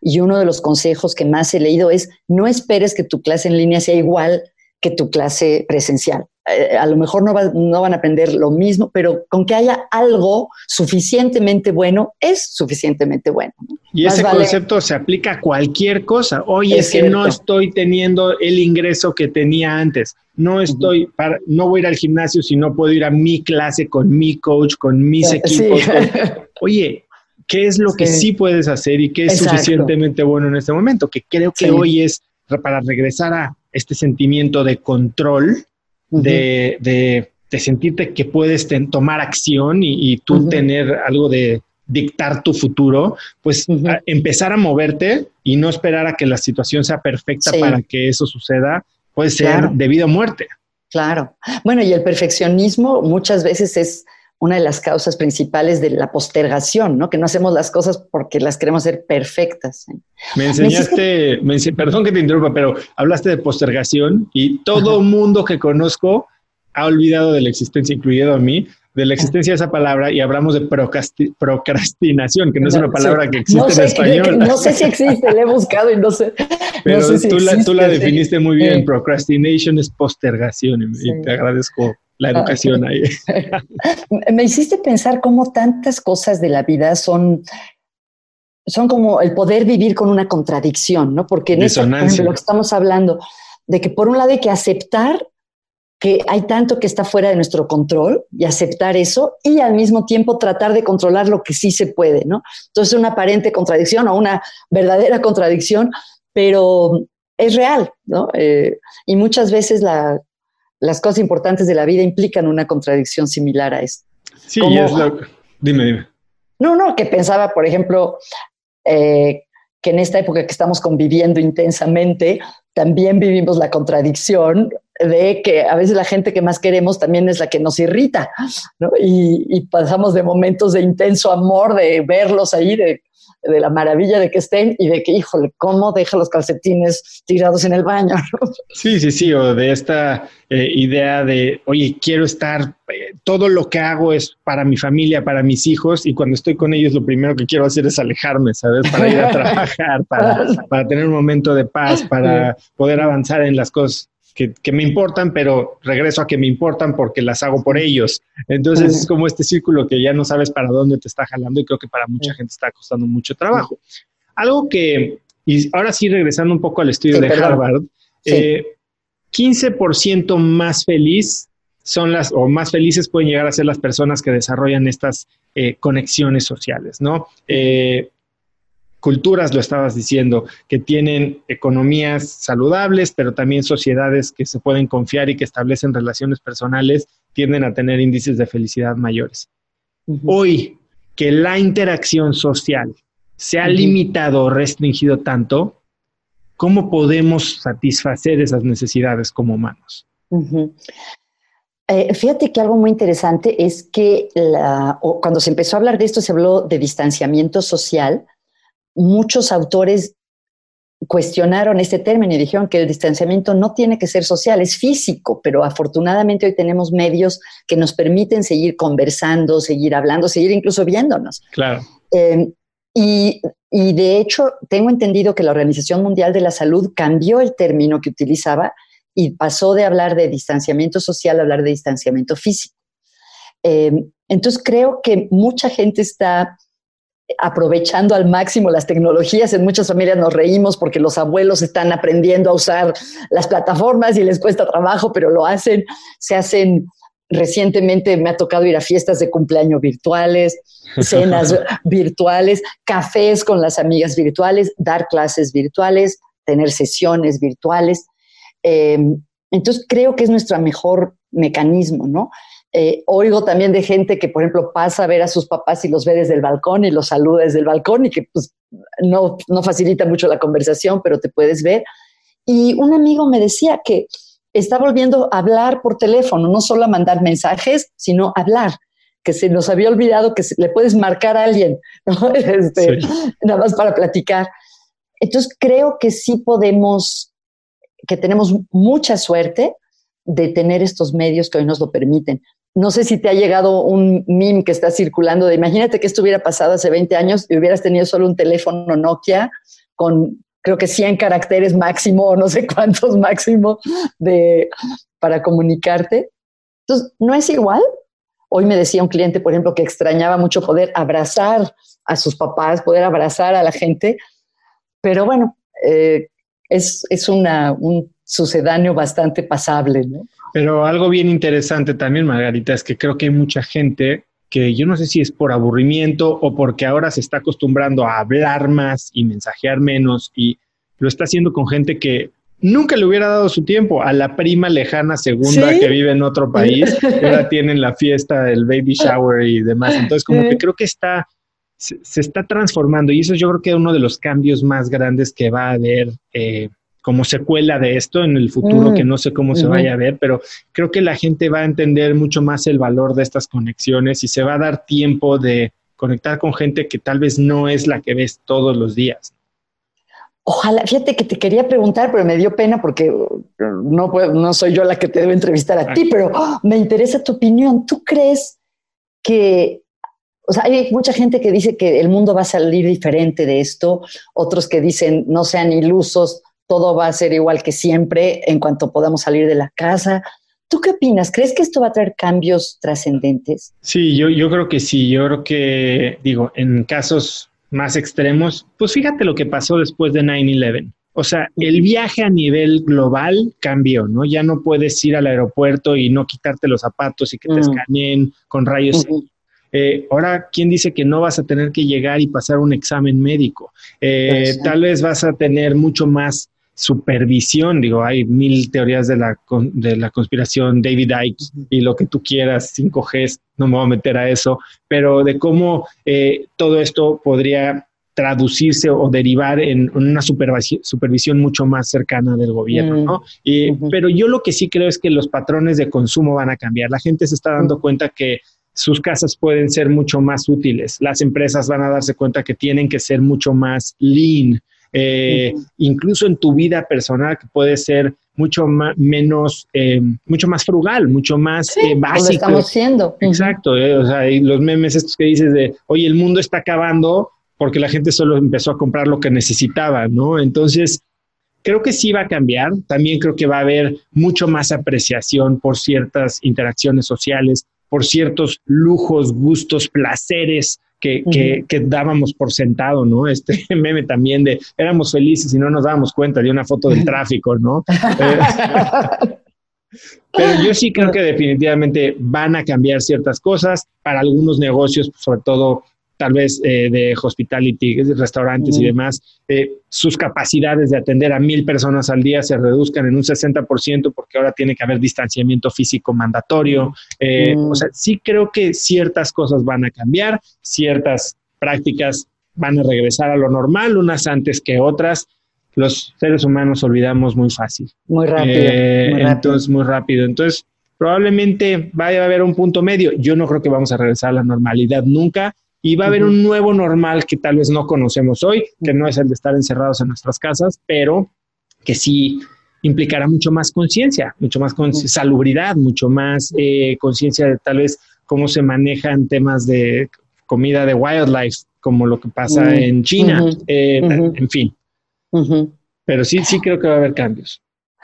Y uno de los consejos que más he leído es no esperes que tu clase en línea sea igual que tu clase presencial. Eh, a lo mejor no, no, van a aprender lo mismo, pero con que haya algo suficientemente bueno, es suficientemente bueno. Y ese concepto se aplica a cualquier cosa. Oye, es, que no estoy teniendo el ingreso que tenía antes. No estoy, para, no voy a ir al gimnasio si no puedo ir a mi clase con mi coach, con mis equipos. oye, ¿qué es lo que sí puedes hacer y qué es suficientemente bueno en este momento? Que creo que hoy es para regresar a este sentimiento de control de, de, sentirte que puedes tomar acción y, tú tener algo de dictar tu futuro, pues empezar a moverte y no esperar a que la situación sea perfecta para que eso suceda, puede ser debido a muerte. Claro. Bueno, y el perfeccionismo muchas veces es una de las causas principales de la postergación, ¿no? Que no hacemos las cosas porque las queremos hacer perfectas. ¿eh? Me enseñaste, perdón que te interrumpa, pero hablaste de postergación y todo mundo que conozco ha olvidado de la existencia, incluido a mí, de la existencia de esa palabra y hablamos de procrastinación, que no es una palabra que existe en español. no sé si existe, la he buscado y no sé. Pero tú, la, tú, la, definiste muy bien. Procrastination es postergación y te agradezco la educación ahí. Me hiciste pensar cómo tantas cosas de la vida son, son como el poder vivir con una contradicción, ¿no? Porque en eso, lo que estamos hablando, de que por un lado hay que aceptar que hay tanto que está fuera de nuestro control y aceptar eso y al mismo tiempo tratar de controlar lo que sí se puede, ¿no? Entonces una aparente contradicción o una verdadera contradicción, pero es real, ¿no? Eh, y muchas veces la, las cosas importantes de la vida implican una contradicción similar a esto. Sí, es lo... Dime, dime. No, no, que pensaba, por ejemplo, eh, que en esta época que estamos conviviendo intensamente, también vivimos la contradicción de que a veces la gente que más queremos también es la que nos irrita, ¿no? y, y, pasamos de momentos de intenso amor, de verlos ahí, de de la maravilla de que estén y de que, híjole, ¿cómo deja los calcetines tirados en el baño? Sí, sí, sí, o de esta eh, idea de, oye, quiero estar, eh, todo lo que hago es para mi familia, para mis hijos, y cuando estoy con ellos lo primero que quiero hacer es alejarme, ¿sabes? Para ir a trabajar, para, para tener un momento de paz, para poder avanzar en las cosas que, me importan, pero regreso a que me importan porque las hago por ellos. Entonces es como este círculo que ya no sabes para dónde te está jalando y creo que para mucha gente está costando mucho trabajo. Algo que, y ahora sí regresando un poco al estudio de Harvard, 15% eh, más feliz son las, o más felices pueden llegar a ser las personas que desarrollan estas eh, conexiones sociales, ¿no? Eh, culturas, lo estabas diciendo, que tienen economías saludables, pero también sociedades que se pueden confiar y que establecen relaciones personales, tienden a tener índices de felicidad mayores. Hoy, que la interacción social se ha limitado o restringido tanto, ¿cómo podemos satisfacer esas necesidades como humanos? Eh, fíjate que algo muy interesante es que cuando se empezó a hablar de esto, se habló de distanciamiento social. Muchos autores cuestionaron este término y dijeron que el distanciamiento no tiene que ser social, es físico, pero afortunadamente hoy tenemos medios que nos permiten seguir conversando, seguir hablando, seguir incluso viéndonos. Claro. Em, y, y, de hecho, tengo entendido que la Organización Mundial de la Salud cambió el término que utilizaba y pasó de hablar de distanciamiento social a hablar de distanciamiento físico. Em, entonces creo que mucha gente está aprovechando al máximo las tecnologías. En muchas familias nos reímos porque los abuelos están aprendiendo a usar las plataformas y les cuesta trabajo, pero lo hacen. Se hacen recientemente me ha tocado ir a fiestas de cumpleaños virtuales, cenas virtuales, cafés con las amigas virtuales, dar clases virtuales, tener sesiones virtuales. Em, entonces creo que es nuestro mejor mecanismo, ¿no? Eh, oigo también de gente que, por ejemplo, pasa a ver a sus papás y los ve desde el balcón y los saluda desde el balcón y que pues, no, no facilita mucho la conversación, pero te puedes ver. Y un amigo me decía que está volviendo a hablar por teléfono, no solo a mandar mensajes, sino a hablar, que se nos había olvidado que le puedes marcar a alguien, este, nada más para platicar. Entonces creo que sí podemos que tenemos mucha suerte de tener estos medios que hoy nos lo permiten. No sé si te ha llegado un meme que está circulando de imagínate que esto hubiera pasado hace 20 años y hubieras tenido solo un teléfono Nokia con creo que 100 caracteres máximo o no sé cuántos máximo de, para comunicarte. Entonces, ¿no es igual? Hoy me decía un cliente, por ejemplo, que extrañaba mucho poder abrazar a sus papás, poder abrazar a la gente, pero bueno, eh, es, es un sucedáneo bastante pasable. ¿no? Pero algo bien interesante también, Margarita, es que creo que hay mucha gente que yo no sé si es por aburrimiento o porque ahora se está acostumbrando a hablar más y mensajear menos y lo está haciendo con gente que nunca le hubiera dado su tiempo. A la prima lejana segunda que vive en otro país, que ahora tienen la fiesta, el baby shower y demás. Entonces, como que creo que está, se, está transformando y eso yo creo que es uno de los cambios más grandes que va a haber eh, como secuela de esto en el futuro, que mm. no sé cómo se vaya a ver, pero creo que la gente va a entender mucho más el valor de estas conexiones y se va a dar tiempo de conectar con gente que tal vez no es la que ves todos los días. Ojalá, fíjate que te quería preguntar, pero me dio pena porque no, no soy yo la que te debo entrevistar a ti, pero ¡oh! me interesa tu opinión. ¿Tú crees que, o sea, hay mucha gente que dice que el mundo va a salir diferente de esto, otros que dicen no sean ilusos, todo va a ser igual que siempre en cuanto podamos salir de la casa. ¿Tú qué opinas? ¿Crees que esto va a traer cambios trascendentes? Sí, yo, yo creo que sí. Yo creo que, digo, en casos más extremos, pues fíjate lo que pasó después de 9-11. O sea, el viaje a nivel global cambió, ¿no? Ya no puedes ir al aeropuerto y no quitarte los zapatos y que te mm. escaneen con rayos. Eh, ahora, ¿quién dice que no vas a tener que llegar y pasar un examen médico? Eh, tal vez vas a tener mucho más supervisión, digo, hay mil teorías de la, de la conspiración, David Icke y lo que tú quieras, 5G, no me voy a meter a eso, pero de cómo eh, todo esto podría traducirse o derivar en, una supervisión, mucho más cercana del gobierno, mm. ¿no? Y, Pero yo lo que sí creo es que los patrones de consumo van a cambiar. La gente se está dando cuenta que sus casas pueden ser mucho más útiles. Las empresas van a darse cuenta que tienen que ser mucho más lean, eh, incluso en tu vida personal que puede ser mucho más, menos, eh, mucho más frugal, mucho más eh, básico. estamos siendo. Exacto, o sea, los memes estos que dices de, oye, el mundo está acabando porque la gente solo empezó a comprar lo que necesitaba, ¿no? Entonces, creo que sí va a cambiar. También creo que va a haber mucho más apreciación por ciertas interacciones sociales, por ciertos lujos, gustos, placeres que, que, dábamos por sentado, ¿no? Este meme también de éramos felices y no nos dábamos cuenta de una foto del tráfico, ¿no? Pero yo sí creo que definitivamente van a cambiar ciertas cosas para algunos negocios, sobre todo tal vez eh, de hospitality, restaurantes y demás, eh, sus capacidades de atender a mil personas al día se reduzcan en un 60% porque ahora tiene que haber distanciamiento físico mandatorio. Eh, o sea, sí creo que ciertas cosas van a cambiar, ciertas prácticas van a regresar a lo normal, unas antes que otras. Los seres humanos olvidamos muy fácil. Muy rápido. muy rápido. Entonces, muy rápido. Entonces, probablemente vaya a haber un punto medio. Yo no creo que vamos a regresar a la normalidad nunca y va a haber un nuevo normal que tal vez no conocemos hoy, que no es el de estar encerrados en nuestras casas, pero que sí implicará mucho más conciencia, mucho más salubridad, mucho más eh, conciencia de tal vez cómo se manejan temas de comida de wildlife, como lo que pasa en China, eh, en fin. Pero sí, sí creo que va a haber cambios.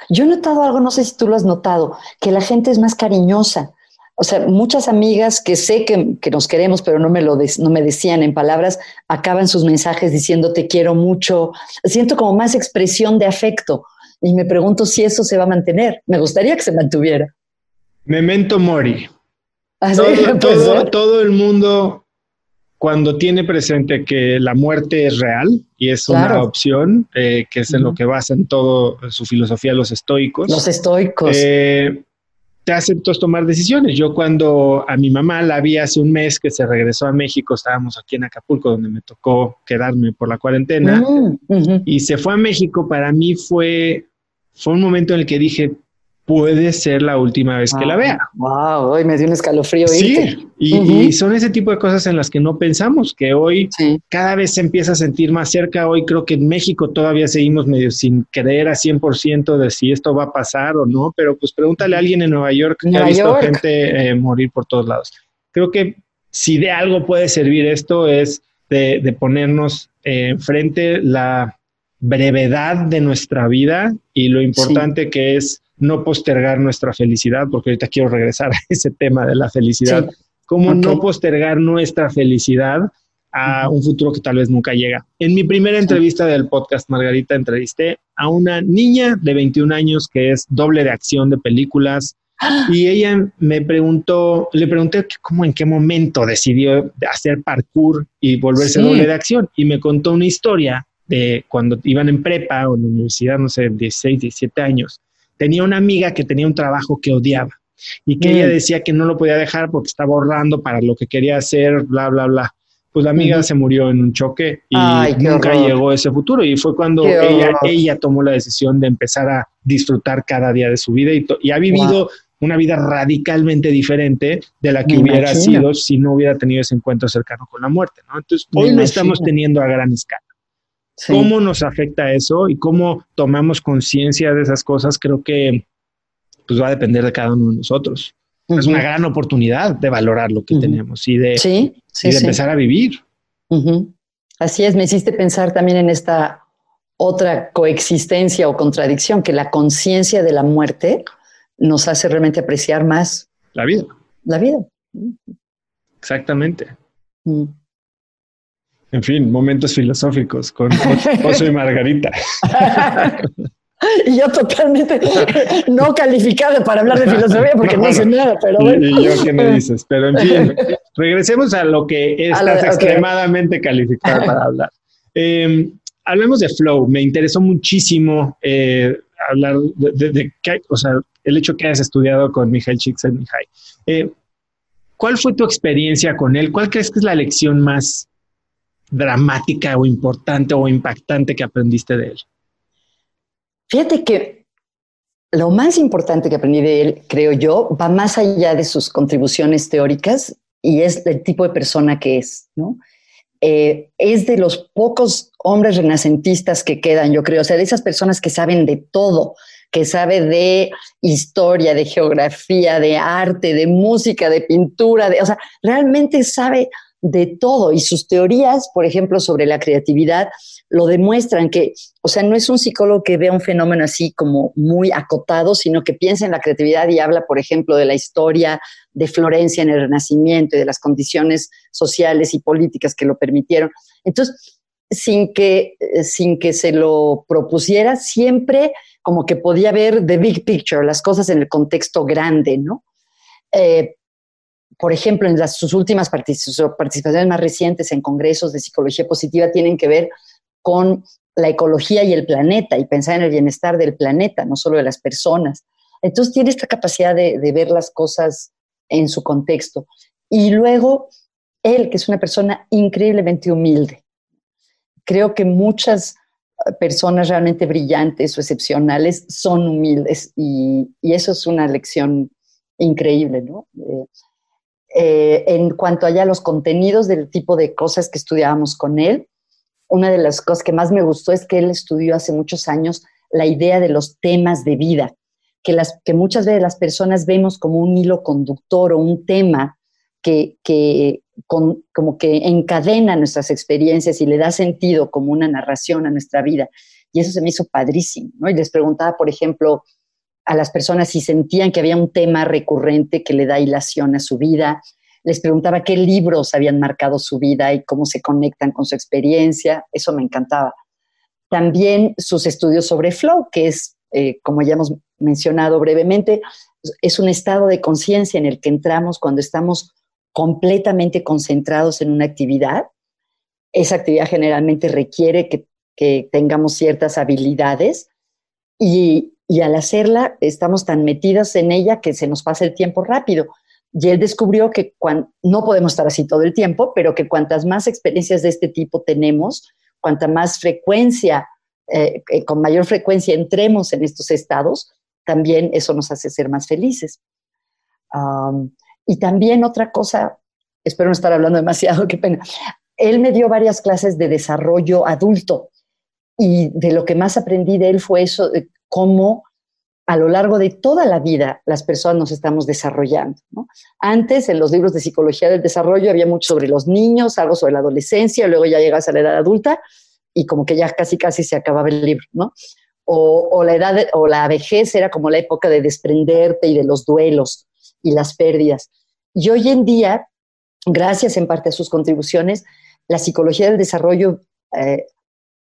Yo he notado algo, no sé si tú lo has notado, que la gente es más cariñosa. O sea, muchas amigas que sé que, nos queremos, pero no me lo no me decían en palabras, acaban sus mensajes diciendo te quiero mucho. Siento como más expresión de afecto y me pregunto si eso se va a mantener. Me gustaría que se mantuviera. Memento mori. ¿Ah, todo, todo, el mundo cuando tiene presente que la muerte es real y es una opción, eh, que es en lo que basan todo su filosofía los estoicos. Los estoicos. Eh, te hacen tomar decisiones. Yo cuando a mi mamá la vi hace un mes que se regresó a México, estábamos aquí en Acapulco, donde me tocó quedarme por la cuarentena, mm, y se fue a México, para mí fue, fue un momento en el que dije, puede ser la última vez que la vea. Wow, hoy me dio un escalofrío. Sí, y, son ese tipo de cosas en las que no pensamos, que hoy cada vez se empieza a sentir más cerca. Hoy creo que en México todavía seguimos medio sin creer a 100% de si esto va a pasar o no, pero pues pregúntale a alguien en Nueva York que ha visto gente eh, morir por todos lados. Creo que si de algo puede servir esto es de, ponernos eh, enfrente la brevedad de nuestra vida y lo importante que es no postergar nuestra felicidad, porque ahorita quiero regresar a ese tema de la felicidad. ¿Cómo no postergar nuestra felicidad a un futuro que tal vez nunca llega? En mi primera entrevista del podcast, Margarita, entrevisté a una niña de 21 años que es doble de acción de películas. Y ella me preguntó, le pregunté cómo en qué momento decidió hacer parkour y volverse doble de acción. Y me contó una historia de cuando iban en prepa o en la universidad, no sé, 16, 17 años tenía una amiga que tenía un trabajo que odiaba y que ella mm. decía que no lo podía dejar porque estaba ahorrando para lo que quería hacer, bla, bla, bla. Pues la amiga se murió en un choque y nunca llegó ese futuro. Y fue cuando ella, ella tomó la decisión de empezar a disfrutar cada día de su vida y, ha vivido una vida radicalmente diferente de la que hubiera sido si no hubiera tenido ese encuentro cercano con la muerte. ¿no? Entonces, hoy lo estamos teniendo a gran escala. ¿Cómo nos afecta eso y cómo tomamos conciencia de esas cosas? Creo que pues va a depender de cada uno de nosotros. Es una gran oportunidad de valorar lo que tenemos y de, empezar a vivir. Así es, me hiciste pensar también en esta otra coexistencia o contradicción, que la conciencia de la muerte nos hace realmente apreciar más la vida. La vida. Exactamente. En fin, momentos filosóficos con Oso y Margarita. y yo totalmente no calificada para hablar de filosofía porque no, sé nada, pero bueno. Y yo qué me dices, pero en fin, regresemos a lo que estás extremadamente calificada para hablar. Eh, hablemos de flow. Me interesó muchísimo eh, hablar de, o sea, el hecho que hayas estudiado con Mijail Csikszentmihalyi. Eh, ¿Cuál fue tu experiencia con él? ¿Cuál crees que es la lección más dramática o importante o impactante que aprendiste de él? Fíjate que lo más importante que aprendí de él, creo yo, va más allá de sus contribuciones teóricas y es el tipo de persona que es, ¿no? Eh, es de los pocos hombres renacentistas que quedan, yo creo, o sea, de esas personas que saben de todo, que sabe de historia, de geografía, de arte, de música, de pintura, de, o sea, realmente sabe de todo y sus teorías, por ejemplo, sobre la creatividad, lo demuestran que, o sea, no es un psicólogo que vea un fenómeno así como muy acotado, sino que piensa en la creatividad y habla, por ejemplo, de la historia de Florencia en el Renacimiento y de las condiciones sociales y políticas que lo permitieron. Entonces, sin que, sin que se lo propusiera, siempre como que podía ver the big picture, las cosas en el contexto grande, ¿no? Eh, por ejemplo, en las, sus últimas participaciones más recientes en congresos de psicología positiva tienen que ver con la ecología y el planeta y pensar en el bienestar del planeta, no solo de las personas. Entonces tiene esta capacidad de, de ver las cosas en su contexto. Y luego, él, que es una persona increíblemente humilde. Creo que muchas personas realmente brillantes o excepcionales son humildes y, eso es una lección increíble, ¿no? Eh, eh, en cuanto a los contenidos del tipo de cosas que estudiábamos con él, una de las cosas que más me gustó es que él estudió hace muchos años la idea de los temas de vida, que, las, que muchas veces las personas vemos como un hilo conductor o un tema que, que como que encadena nuestras experiencias y le da sentido como una narración a nuestra vida. Y eso se me hizo padrísimo, ¿no? Y les preguntaba, por ejemplo, a las personas si sentían que había un tema recurrente que le da hilación a su vida. Les preguntaba qué libros habían marcado su vida y cómo se conectan con su experiencia. Eso me encantaba. También sus estudios sobre flow, que es, eh, como ya hemos mencionado brevemente, es un estado de conciencia en el que entramos cuando estamos completamente concentrados en una actividad. Esa actividad generalmente requiere que, tengamos ciertas habilidades y, al hacerla estamos tan metidas en ella que se nos pasa el tiempo rápido. Y él descubrió que no podemos estar así todo el tiempo, pero que cuantas más experiencias de este tipo tenemos, cuanta más frecuencia, eh, eh, con mayor frecuencia entremos en estos estados, también eso nos hace ser más felices. Y también otra cosa, espero no estar hablando demasiado, qué pena. Él me dio varias clases de desarrollo adulto y de lo que más aprendí de él fue eso, de cómo a lo largo de toda la vida las personas nos estamos desarrollando. Antes, en los libros de psicología del desarrollo, había mucho sobre los niños, algo sobre la adolescencia, luego ya llegas a la edad adulta y como que ya casi casi se acababa el libro, ¿no? O, la edad o la vejez era como la época de desprenderte y de los duelos y las pérdidas. Y hoy en día, gracias en parte a sus contribuciones, la psicología del desarrollo eh,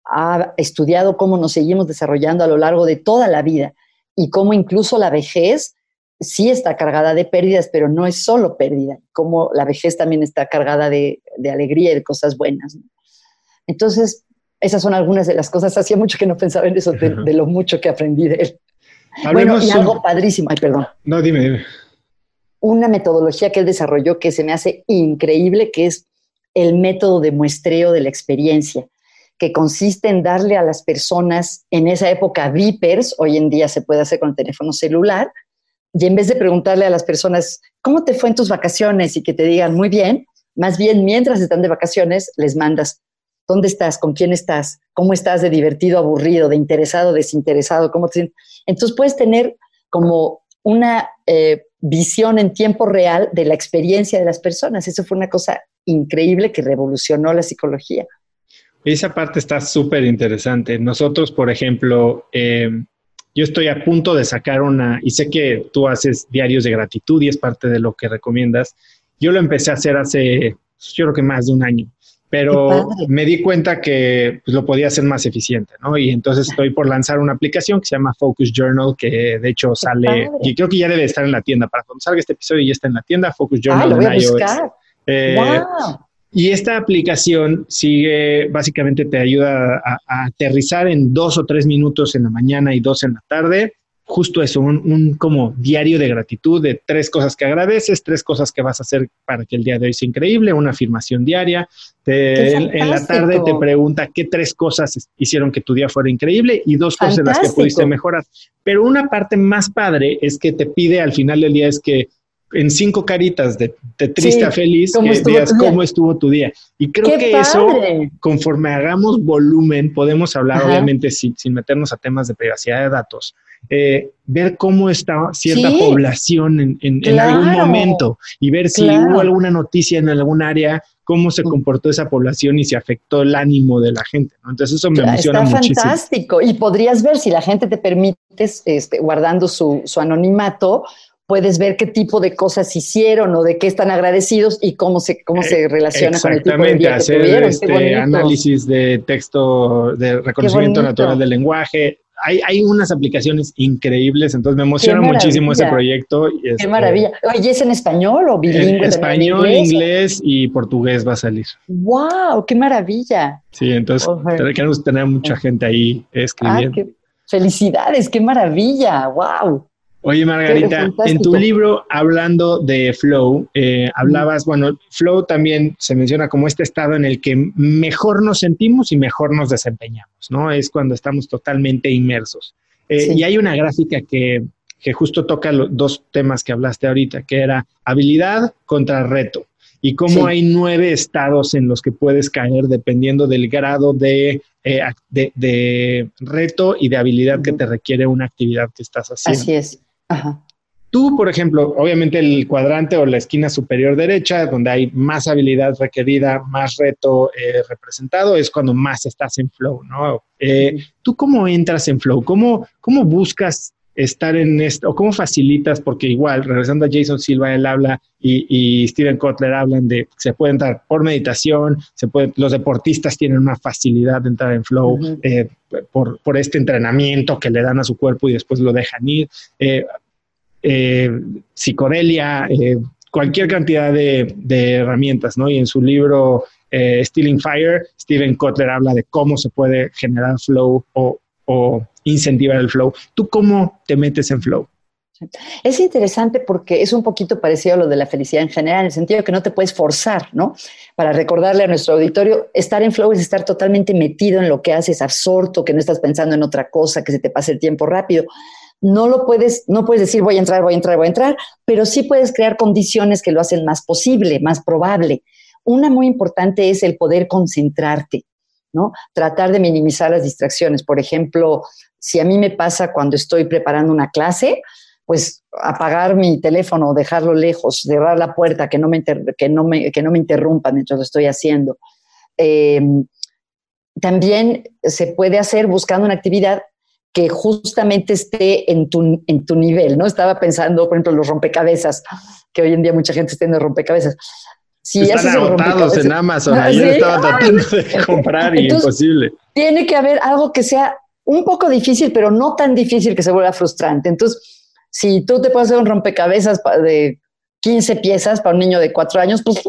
ha estudiado cómo nos seguimos desarrollando a lo largo de toda la vida y cómo incluso la vejez sí está cargada de pérdidas, pero no es solo pérdida, como la vejez también está cargada de, alegría y de cosas buenas. Entonces, esas son algunas de las cosas. Hacía mucho que no pensaba en eso, de, lo mucho que aprendí de él. bueno, y algo padrísimo. Ay, perdón. No, dime, dime una metodología que él desarrolló que se me hace increíble, que es el método de muestreo de la experiencia, que consiste en darle a las personas, en esa época vipers, hoy en día se puede hacer con el teléfono celular, y en vez de preguntarle a las personas, ¿cómo te fue en tus vacaciones? y que te digan muy bien, más bien mientras están de vacaciones, les mandas, ¿dónde estás? ¿Con quién estás? ¿Cómo estás de divertido, aburrido, de interesado, desinteresado? ¿Cómo te... Entonces puedes tener como una eh, visión en tiempo real de la experiencia de las personas. Eso fue una cosa increíble que revolucionó la psicología. Esa parte está súper interesante. Nosotros, por ejemplo, em, yo estoy a punto de sacar una, y sé que tú haces diarios de gratitud y es parte de lo que recomiendas. Yo lo empecé a hacer hace, yo creo que más de un año pero me di cuenta que pues, lo podía hacer más eficiente, ¿no? Y entonces estoy por lanzar una aplicación que se llama Focus Journal, que de hecho sale, y creo que ya debe estar en la tienda, para cuando salga este episodio ya está en la tienda, Focus Journal ah, en iOS. Eh, y esta aplicación sigue, básicamente te ayuda a, aterrizar en dos o tres minutos en la mañana y dos en la tarde justo eso, un, como diario de gratitud de tres cosas que agradeces, tres cosas que vas a hacer para que el día de hoy sea increíble, una afirmación diaria. en, la tarde te pregunta qué tres cosas hicieron que tu día fuera increíble y dos cosas en las que pudiste mejorar. Pero una parte más padre es que te pide al final del día es que en cinco caritas de, triste a feliz ¿cómo que digas cómo estuvo tu día. Y creo que eso, conforme hagamos volumen, podemos hablar, obviamente, sin, sin meternos a temas de privacidad de datos, eh, ver cómo está cierta población en, algún momento y ver si hubo alguna noticia en algún área, cómo se mm. comportó esa población y si afectó el ánimo de la gente. Entonces eso me emociona está fantástico. Y podrías ver si la gente te permite, este, guardando su, anonimato, puedes ver qué tipo de cosas hicieron o de qué están agradecidos y cómo se, cómo se eh, relaciona con el tipo de día hacer este análisis de texto, de reconocimiento natural del lenguaje, hay, hay unas aplicaciones increíbles, entonces me emociona muchísimo ese proyecto. Qué este, maravilla. Oye, ¿es en español o bilingüe? español, inglés? y portugués va a salir. ¡Wow! ¡Qué maravilla! Sí, entonces queremos tener mucha gente ahí escribiendo. Ah, felicidades, qué maravilla, wow. Oye, Margarita, en tu libro, hablando de flow, eh, hablabas, bueno, flow también se menciona como este estado en el que mejor nos sentimos y mejor nos desempeñamos, ¿no? Es cuando estamos totalmente inmersos. Eh, y hay una gráfica que, que justo toca los dos temas que hablaste ahorita, que era habilidad contra reto y cómo hay nueve estados en los que puedes caer dependiendo del grado de, eh, de, reto y de habilidad que te requiere una actividad que estás haciendo. Así es. Ajá. Tú, por ejemplo, obviamente el cuadrante o la esquina superior derecha, donde hay más habilidad requerida, más reto eh, representado, es cuando más estás en flow, ¿no? Eh, ¿Tú cómo entras en flow? ¿Cómo, cómo buscas estar en esto, o cómo facilitas, porque igual, regresando a Jason Silva, él habla y, Steven Kotler hablan de se puede entrar por meditación, se puede, los deportistas tienen una facilidad de entrar en flow eh, por, por, este entrenamiento que le dan a su cuerpo y después lo dejan ir. Eh, eh, psicodelia, cualquier cantidad de, de, herramientas, ¿no? Y en su libro Stealing Fire, Steven Kotler habla de cómo se puede generar flow o, o incentivar el flow. ¿Tú cómo te metes en flow? Es interesante porque es un poquito parecido a lo de la felicidad en general, en el sentido que no te puedes forzar, ¿no? Para recordarle a nuestro auditorio, estar en flow es estar totalmente metido en lo que haces, absorto, que no estás pensando en otra cosa, que se te pase el tiempo rápido. No lo puedes, no puedes decir voy a entrar, voy a entrar, voy a entrar, pero sí puedes crear condiciones que lo hacen más posible, más probable. Una muy importante es el poder concentrarte. ¿No? Tratar de minimizar las distracciones. Por ejemplo, si a mí me pasa cuando estoy preparando una clase, pues apagar mi teléfono, dejarlo lejos, cerrar la puerta, que no me, que no me, que no me interrumpan mientras estoy haciendo. Em, también se puede hacer buscando una actividad que justamente esté en tu, en tu nivel, ¿no? Estaba pensando, por ejemplo, los rompecabezas, que hoy en día mucha gente está en rompecabezas. Si Están agotados en Amazon, ¿Ah, estaba tratando de comprar y imposible. Tiene que haber algo que sea un poco difícil, pero no tan difícil que se vuelva frustrante. Entonces, si tú te puedes hacer un rompecabezas de 15 piezas para un niño de 4 años, pues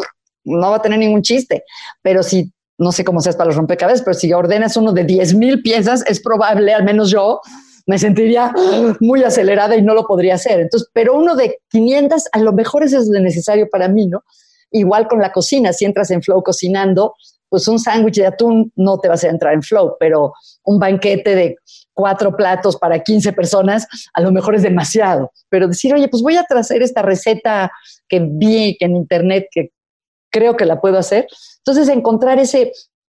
no va a tener ningún chiste. Pero si, no sé cómo seas para los rompecabezas, pero si ordenas uno de 10 mil piezas, es probable, al menos yo, me sentiría muy acelerada y no lo podría hacer. Entonces, pero uno de 500, a lo mejor es necesario para mí, ¿no? Igual con la cocina, si entras en flow cocinando, pues un sándwich de atún no te vas a entrar en flow, pero un banquete de cuatro platos para 15 personas, a lo mejor es demasiado. Pero decir, oye, pues voy a traer esta receta que vi en internet que creo que la puedo hacer. Entonces, encontrar ese,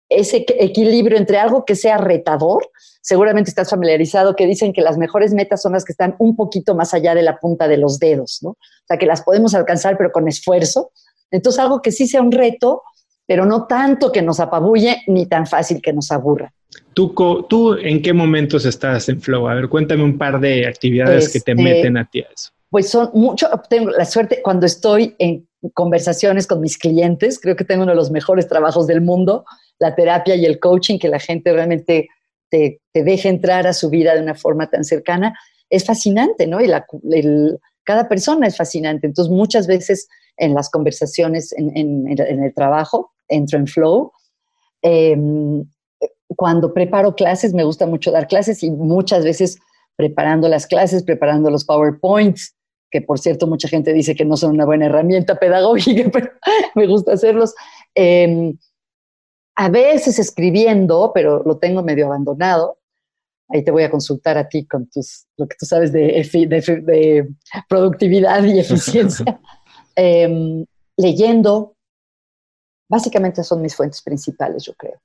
ese equilibrio entre algo que sea retador, seguramente estás familiarizado que dicen que las mejores metas son las que están un poquito más allá de la punta de los dedos, ¿no? O sea, que las podemos alcanzar, pero con esfuerzo. Entonces, algo que sí sea un reto, pero no tanto que nos apabulle ni tan fácil que nos aburra. ¿Tú, ¿Tú en qué momentos estás en flow? A ver, cuéntame un par de actividades que te este, meten a ti a eso. Pues son mucho, tengo la suerte cuando estoy en conversaciones con mis clientes, creo que tengo uno de los mejores trabajos del mundo, la terapia y el coaching, que la gente realmente te, te deje entrar a su vida de una forma tan cercana, es fascinante, ¿no? Y la, cada persona es fascinante. Entonces, muchas veces en las conversaciones en, el trabajo, entro en flow. Em, cuando preparo clases, me gusta mucho dar clases y muchas veces preparando las clases, preparando los PowerPoints, que por cierto mucha gente dice que no son una buena herramienta pedagógica, pero me gusta hacerlos. Em, a veces escribiendo, pero lo tengo medio abandonado. Ahí te voy a consultar a ti con tus, lo que tú sabes de, de, productividad y eficiencia. Em, leyendo, Básicamente son mis fuentes principales, yo creo.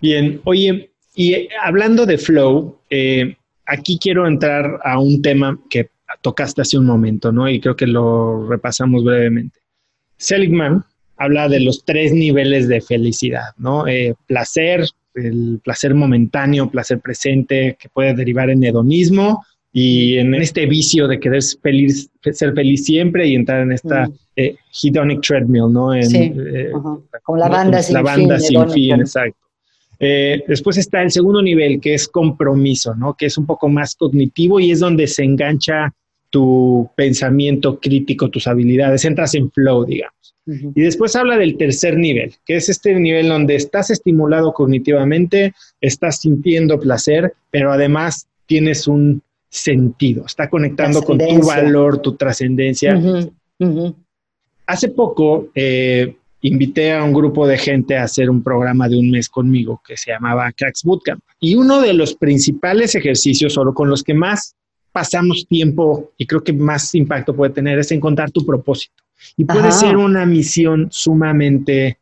Bien, oye, y hablando de flow, eh, aquí quiero entrar a un tema que tocaste hace un momento, ¿no? Y creo que lo repasamos brevemente. Seligman habla de los tres niveles de felicidad, ¿no? Eh, placer, el placer momentáneo, placer presente, que puede derivar en hedonismo, y en este vicio de querer feliz, ser feliz siempre y entrar en esta eh, hedonic treadmill, ¿no? En, sí, eh, con la banda sin la banda sin fin, exacto. Eh, después está el segundo nivel, que es compromiso, ¿no? Que es un poco más cognitivo y es donde se engancha tu pensamiento crítico, tus habilidades, entras en flow, digamos. Y después habla del tercer nivel, que es este nivel donde estás estimulado cognitivamente, estás sintiendo placer, pero además tienes un sentido, está conectando con tu valor, tu trascendencia. Hace poco eh, invité a un grupo de gente a hacer un programa de un mes conmigo que se llamaba Cracks Bootcamp. Y uno de los principales ejercicios, solo con los que más pasamos tiempo y creo que más impacto puede tener, es encontrar tu propósito. Y puede ser una misión sumamente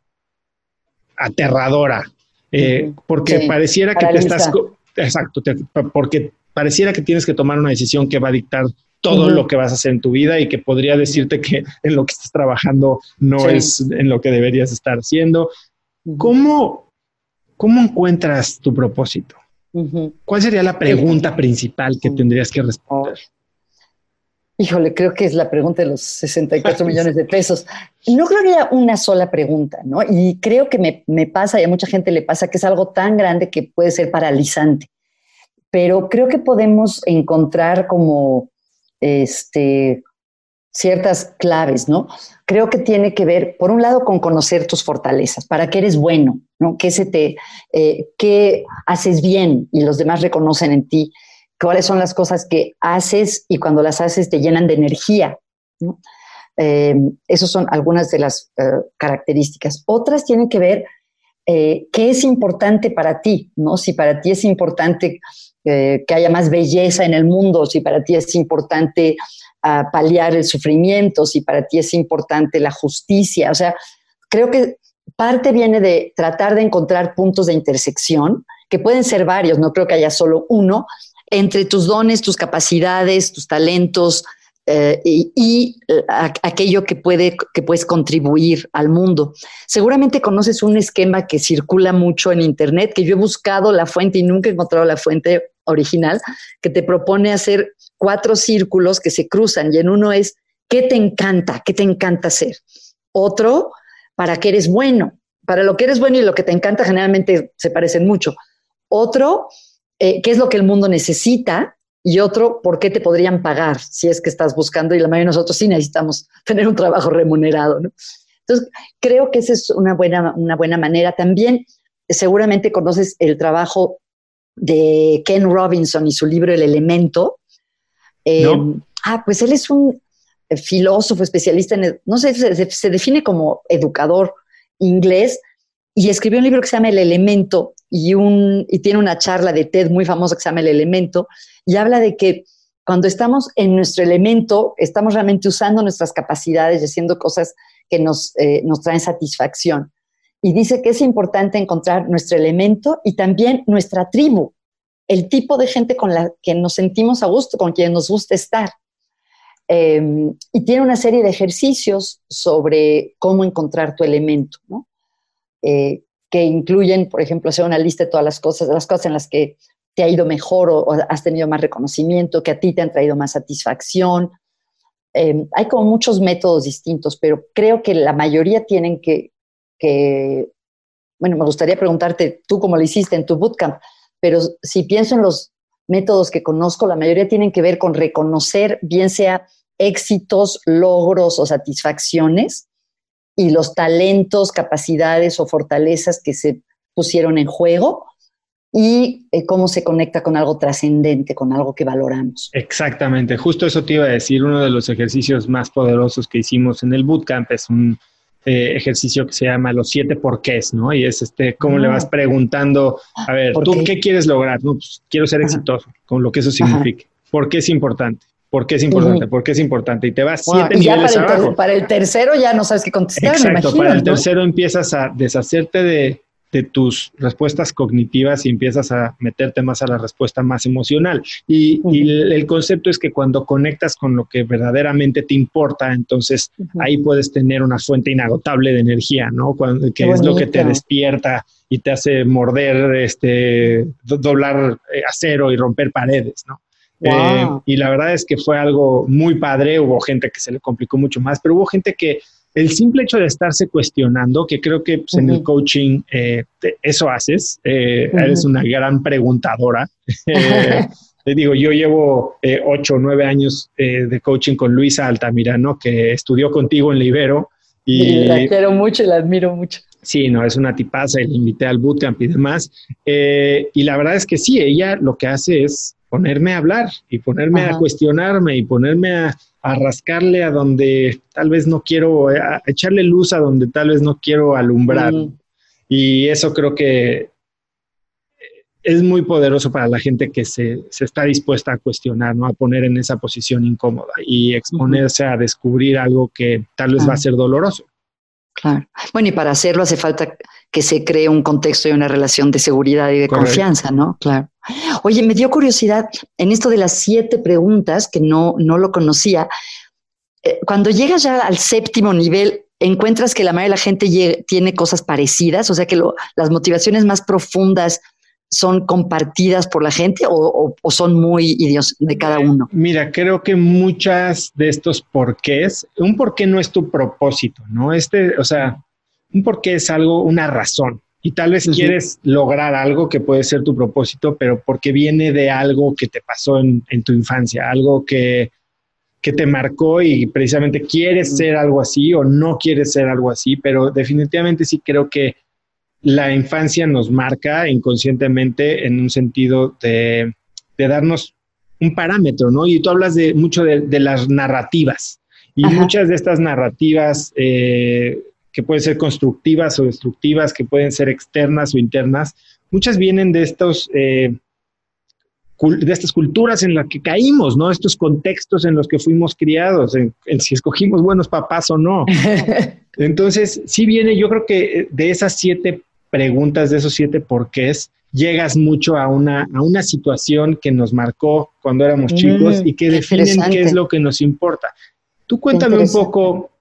aterradora, eh, porque pareciera que te estás... Exacto, porque pareciera que tienes que tomar una decisión que va a dictar todo lo que vas a hacer en tu vida y que podría decirte que en lo que estás trabajando no es en lo que deberías estar haciendo. ¿Cómo, ¿Cómo encuentras tu propósito? ¿Cuál sería la pregunta principal que tendrías que responder? Híjole, creo que es la pregunta de los 64 millones de pesos. No creo que haya una sola pregunta, ¿no? Y creo que me, me, pasa y a mucha gente le pasa que es algo tan grande que puede ser paralizante. Pero creo que podemos encontrar como este, ciertas claves, ¿no? Creo que tiene que ver, por un lado, con conocer tus fortalezas, para qué eres bueno, ¿no? ¿Qué, se eh, qué haces bien y los demás reconocen en ti? cuáles son las cosas que haces y cuando las haces te llenan de energía. Eh, esas son algunas de las eh, características. Otras tienen que ver eh, qué es importante para ti, ¿no? Si para ti es importante que haya más belleza en el mundo, si para ti es importante ah, paliar el sufrimiento, si para ti es importante la justicia. O sea, creo que parte viene de tratar de encontrar puntos de intersección, que pueden ser varios, no creo que haya solo uno, entre tus dones, tus capacidades, tus talentos eh, y, aquello que, puede, que puedes contribuir al mundo. Seguramente conoces un esquema que circula mucho en Internet, que yo he buscado la fuente y nunca he encontrado la fuente original, que te propone hacer cuatro círculos que se cruzan y en uno es, ¿qué te encanta? ¿Qué te encanta hacer? Otro, ¿para qué eres bueno? Para lo que eres bueno y lo que te encanta generalmente se parecen mucho. Otro, eh, qué es lo que el mundo necesita y otro, por qué te podrían pagar si es que estás buscando y la mayoría de nosotros sí necesitamos tener un trabajo remunerado. Entonces, creo que esa es una buena, una buena manera. También seguramente conoces el trabajo de Ken Robinson y su libro El Elemento. Eh, ah, pues él es un filósofo especialista en, no sé, se define como educador inglés y escribió un libro que se llama El Elemento y, un, y tiene una charla de TED muy famosa que se llama El Elemento y habla de que cuando estamos en nuestro elemento, estamos realmente usando nuestras capacidades y haciendo cosas que nos, eh, nos traen satisfacción. Y dice que es importante encontrar nuestro elemento y también nuestra tribu, el tipo de gente con la que nos sentimos a gusto, con quien nos gusta estar. Em, y tiene una serie de ejercicios sobre cómo encontrar tu elemento. Eh, que incluyen, por ejemplo, hacer una lista de todas las cosas, las cosas en las que te ha ido mejor o, has tenido más reconocimiento, que a ti te han traído más satisfacción. Em, hay como muchos métodos distintos, pero creo que la mayoría tienen que, que, bueno, me gustaría preguntarte tú cómo lo hiciste en tu bootcamp, pero si pienso en los métodos que conozco, la mayoría tienen que ver con reconocer, bien sea éxitos, logros o satisfacciones, y los talentos, capacidades o fortalezas que se pusieron en juego y eh, cómo se conecta con algo trascendente, con algo que valoramos. Exactamente, justo eso te iba a decir, uno de los ejercicios más poderosos que hicimos en el bootcamp es un eh, ejercicio que se llama los siete porqués, ¿no? Y es este, cómo le vas ah. preguntando, a ver, ¿tú qué? quieres lograr? No, pues quiero ser exitoso, con lo que eso signifique. ¿Por qué es importante? ¿Por qué es importante? ¿Por qué es importante? Y te vas siete niveles para abajo. El para el tercero ya no sabes qué contestar. Exacto, para el tercero empiezas a deshacerte de, tus respuestas cognitivas y empiezas a meterte más a la respuesta más emocional. Y, el, concepto es que cuando conectas con lo que verdaderamente te importa, entonces ahí puedes tener una fuente inagotable de energía, ¿no? que es lo que te despierta y te hace morder, este, doblar eh, acero y romper paredes, ¿no? Eh, y la verdad es que fue algo muy padre. Hubo gente que se le complicó mucho más, pero hubo gente que el simple hecho de estarse cuestionando, que creo que pues, en el coaching eh, eso haces, eh, eres una gran preguntadora. Te digo, yo llevo ocho o nueve años de coaching con Luisa Altamirano, que estudió contigo en Libero. Y, la quiero mucho y la admiro mucho. Sí, no, es una tipaza y la invité al bootcamp y demás. y la verdad es que sí, ella lo que hace es ponerme a hablar y ponerme a cuestionarme y ponerme a, rascarle a donde tal vez no quiero, a echarle luz a donde tal vez no quiero alumbrar. Y eso creo que es muy poderoso para la gente que se, está dispuesta a cuestionar, ¿no? A poner en esa posición incómoda y exponerse a descubrir algo que tal vez va a ser doloroso. Claro. Bueno, y para hacerlo hace falta que se cree un contexto y una relación de seguridad y de confianza, ¿no? Claro. Oye, me dio curiosidad en esto de las siete preguntas, que no, no lo conocía. Eh, cuando llegas ya al séptimo nivel, ¿encuentras que la mayoría de la gente tiene cosas parecidas? O sea, que las motivaciones más profundas son compartidas por la gente o, son muy idios de cada uno? Mira, creo que muchas de estos porqués, un porqué no es tu propósito, ¿no? Este, o sea, un porqué es algo, una razón. Y tal vez quieres lograr algo que puede ser tu propósito, pero porque viene de algo que te pasó en, tu infancia, algo que, que, te marcó y precisamente quieres ser algo así o no quieres ser algo así, pero definitivamente sí creo que la infancia nos marca inconscientemente en un sentido de, darnos un parámetro, ¿no? Y tú hablas de mucho de, las narrativas. Y muchas de estas narrativas eh, que pueden ser constructivas o destructivas, que pueden ser externas o internas, muchas vienen de estos eh, de estas culturas en las que caímos, ¿no? Estos contextos en los que fuimos criados, en si escogimos buenos papás o no. Entonces, sí viene, yo creo que de esas siete preguntas de esos siete porqués, llegas mucho a una, a una situación que nos marcó cuando éramos mm, chicos y que definen qué es lo que nos importa. Tú cuéntame un poco,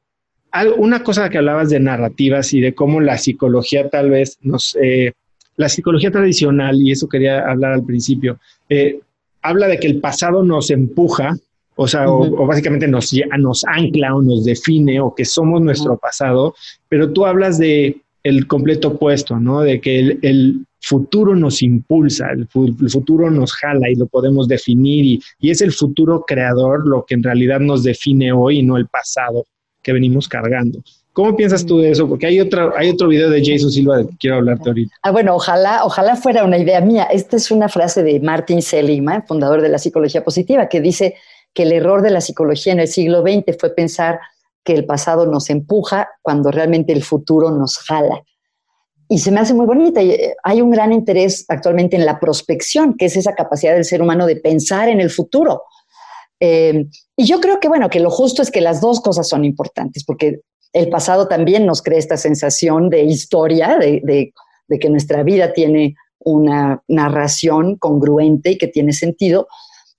una cosa que hablabas de narrativas y de cómo la psicología tal vez nos, eh, la psicología tradicional, y eso quería hablar al principio, eh, habla de que el pasado nos empuja, o sea, o, básicamente nos, nos ancla o nos define o que somos nuestro pasado, pero tú hablas de el completo opuesto, ¿no? De que el, futuro nos impulsa, el, futuro nos jala y lo podemos definir y, y, es el futuro creador lo que en realidad nos define hoy y no el pasado que venimos cargando. ¿Cómo piensas tú de eso? Porque hay, otra, hay otro video de Jason Silva del que quiero hablarte ahorita. Ah, bueno, ojalá, ojalá fuera una idea mía. Esta es una frase de Martin Seligman, fundador de la psicología positiva, que dice que el error de la psicología en el siglo XX fue pensar que el pasado nos empuja cuando realmente el futuro nos jala. Y se me hace muy bonita. Eh, hay un gran interés actualmente en la prospección, que es esa capacidad del ser humano de pensar en el futuro. Eh, y yo creo que, bueno, que lo justo es que las dos cosas son importantes, porque el pasado también nos crea esta sensación de historia, de, que nuestra vida tiene una narración congruente y que tiene sentido.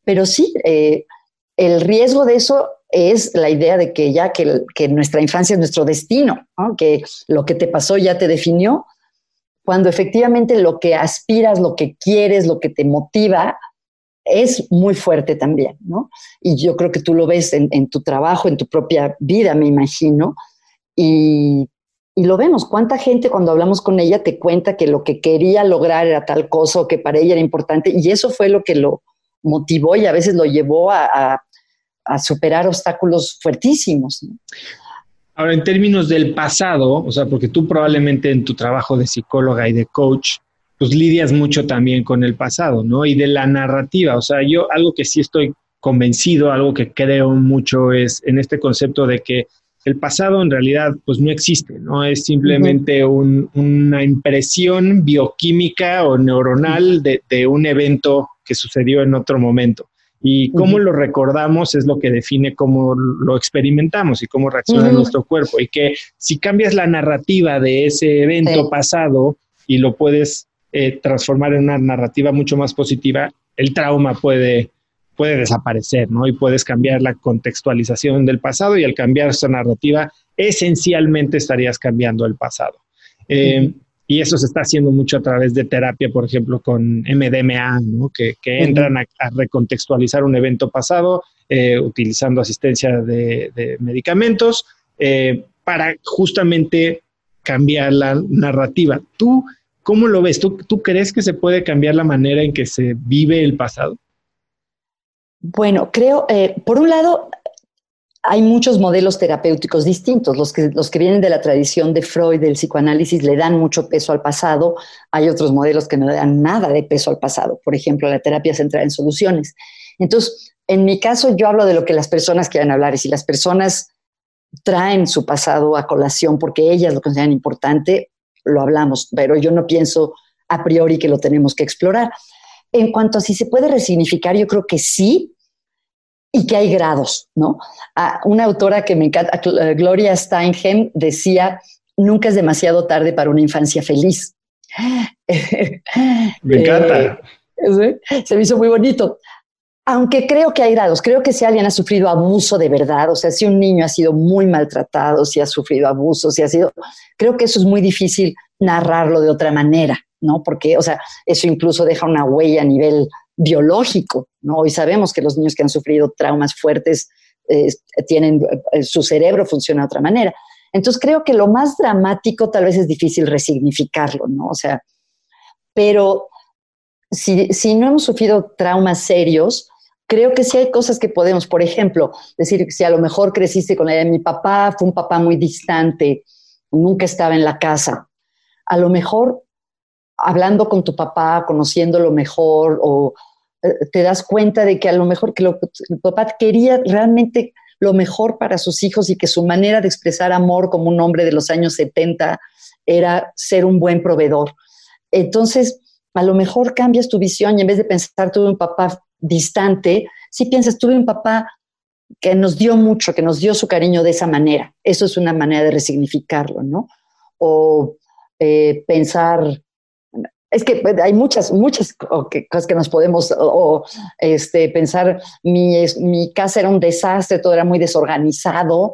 Pero sí, eh, el riesgo de eso es la idea de que ya que, nuestra infancia es nuestro destino, que lo que te pasó ya te definió, cuando efectivamente lo que aspiras, lo que quieres, lo que te motiva, es muy fuerte también, ¿no? Y yo creo que tú lo ves en, tu trabajo, en tu propia vida, me imagino, y, lo vemos. ¿Cuánta gente cuando hablamos con ella te cuenta que lo que quería lograr era tal cosa o que para ella era importante? Y eso fue lo que lo motivó y a veces lo llevó a, a superar obstáculos fuertísimos. Ahora, en términos del pasado, o sea, porque tú probablemente en tu trabajo de psicóloga y de coach, pues lidias mucho también con el pasado, ¿no? Y de la narrativa, o sea, yo algo que sí estoy convencido, algo que creo mucho es en este concepto de que el pasado en realidad pues no existe, ¿no? Es simplemente una impresión bioquímica o neuronal de, de, un evento que sucedió en otro momento. Y cómo lo recordamos es lo que define cómo lo experimentamos y cómo reacciona nuestro cuerpo. Y que si cambias la narrativa de ese evento pasado y lo puedes eh, transformar en una narrativa mucho más positiva, el trauma puede, puede desaparecer, ¿no? Y puedes cambiar la contextualización del pasado y al cambiar esa narrativa, esencialmente estarías cambiando el pasado. Eh, y eso se está haciendo mucho a través de terapia, por ejemplo, con MDMA, ¿no? que, entran a, recontextualizar un evento pasado eh, utilizando asistencia de, medicamentos, eh, para justamente cambiar la narrativa. ¿Tú cómo lo ves? ¿Tú, ¿Tú crees que se puede cambiar la manera en que se vive el pasado? Bueno, creo, eh, por un lado, hay muchos modelos terapéuticos distintos. Los que, los que vienen de la tradición de Freud, del psicoanálisis, le dan mucho peso al pasado. Hay otros modelos que no le dan nada de peso al pasado. Por ejemplo, la terapia centrada en soluciones. Entonces, en mi caso, yo hablo de lo que las personas quieren hablar. Y si las personas traen su pasado a colación porque ellas lo consideran importante, lo hablamos. Pero yo no pienso a priori que lo tenemos que explorar. En cuanto a si se puede resignificar, yo creo que sí, y que hay grados, ¿no? una autora que me encanta, eh, Gloria Steinem, decía, nunca es demasiado tarde para una infancia feliz. Me encanta. Eh, se me hizo muy bonito. Aunque creo que hay grados, creo que si alguien ha sufrido abuso de verdad, o sea, si un niño ha sido muy maltratado, si ha sufrido abuso, si ha sido, creo que eso es muy difícil narrarlo de otra manera, ¿no? Porque, o sea, eso incluso deja una huella a nivel biológico, ¿no? Hoy sabemos que los niños que han sufrido traumas fuertes eh, tienen, eh, su cerebro funciona de otra manera. Entonces creo que lo más dramático tal vez es difícil resignificarlo, ¿no? O sea, pero si, si no hemos sufrido traumas serios, creo que sí hay cosas que podemos, por ejemplo, decir que si a lo mejor creciste con la idea de mi papá, fue un papá muy distante, nunca estaba en la casa, a lo mejor hablando con tu papá, conociéndolo mejor, o eh, te das cuenta de que a lo mejor que lo, el papá quería realmente lo mejor para sus hijos y que su manera de expresar amor como un hombre de los años 70 era ser un buen proveedor. Entonces, a lo mejor cambias tu visión y en vez de pensar tuve un papá distante, si piensas tuve un papá que nos dio mucho, que nos dio su cariño de esa manera. Eso es una manera de resignificarlo, ¿no? O eh, pensar, es que hay muchas, muchas cosas que nos podemos o, este, pensar, mi, mi casa era un desastre, todo era muy desorganizado.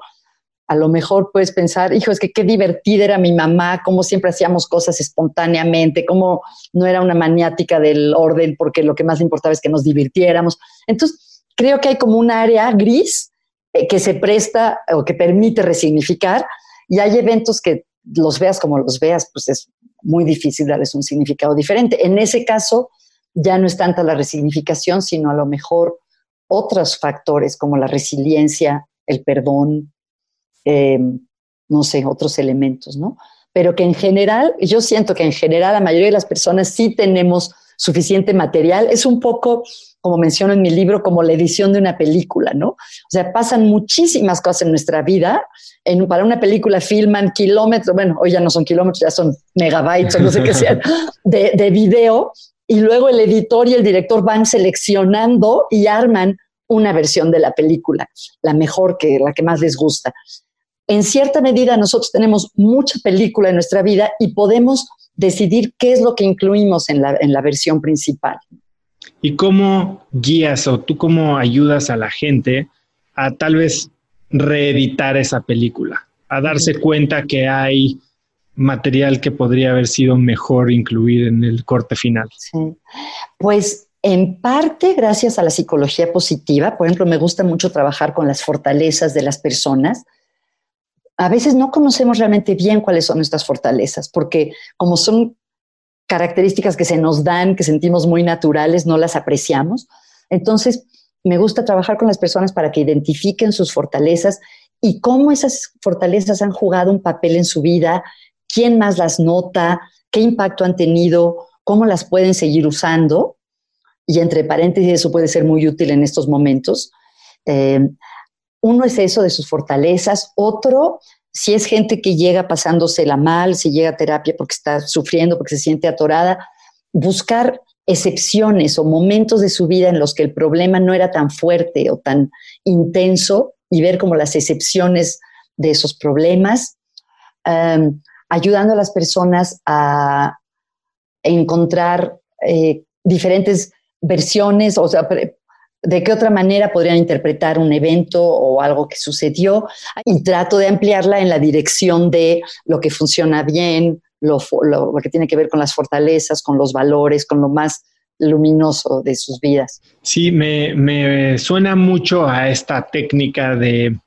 A lo mejor puedes pensar, hijo, es que qué divertida era mi mamá, cómo siempre hacíamos cosas espontáneamente, cómo no era una maniática del orden, porque lo que más le importaba es que nos divirtiéramos. Entonces, creo que hay como un área gris eh, que se presta o que permite resignificar y hay eventos que los veas como los veas, pues es muy difícil darles un significado diferente. En ese caso, ya no es tanta la resignificación, sino a lo mejor otros factores como la resiliencia, el perdón, em, no sé, otros elementos, ¿no? Pero que en general, yo siento que en general la mayoría de las personas sí tenemos suficiente material. Es un poco, como menciono en mi libro, como la edición de una película, ¿no? O sea, pasan muchísimas cosas en nuestra vida. En, para una película filman kilómetros, bueno, hoy ya no son kilómetros, ya son megabytes o no sé qué sea, de, de video. Y luego el editor y el director van seleccionando y arman una versión de la película, la mejor que la que más les gusta. En cierta medida nosotros tenemos mucha película en nuestra vida y podemos decidir qué es lo que incluimos en la, en la versión principal. ¿Y cómo guías o tú cómo ayudas a la gente a tal vez reeditar esa película, a darse cuenta que hay material que podría haber sido mejor incluir en el corte final? Sí. Pues en parte gracias a la psicología positiva, por ejemplo, me gusta mucho trabajar con las fortalezas de las personas, a veces no conocemos realmente bien cuáles son nuestras fortalezas, porque como son características que se nos dan, que sentimos muy naturales, no las apreciamos. Entonces, me gusta trabajar con las personas para que identifiquen sus fortalezas y cómo esas fortalezas han jugado un papel en su vida, quién más las nota, qué impacto han tenido, cómo las pueden seguir usando. Y entre paréntesis, eso puede ser muy útil en estos momentos. Eh, uno es eso de sus fortalezas, otro, si es gente que llega pasándosela mal, si llega a terapia porque está sufriendo, porque se siente atorada, buscar excepciones o momentos de su vida en los que el problema no era tan fuerte o tan intenso y ver como las excepciones de esos problemas, ayudando a las personas a encontrar eh, diferentes versiones, o sea, de qué otra manera podrían interpretar un evento o algo que sucedió y trato de ampliarla en la dirección de lo que funciona bien, lo, que tiene que ver con las fortalezas, con los valores, con lo más luminoso de sus vidas. Sí, me, me suena mucho a esta técnica de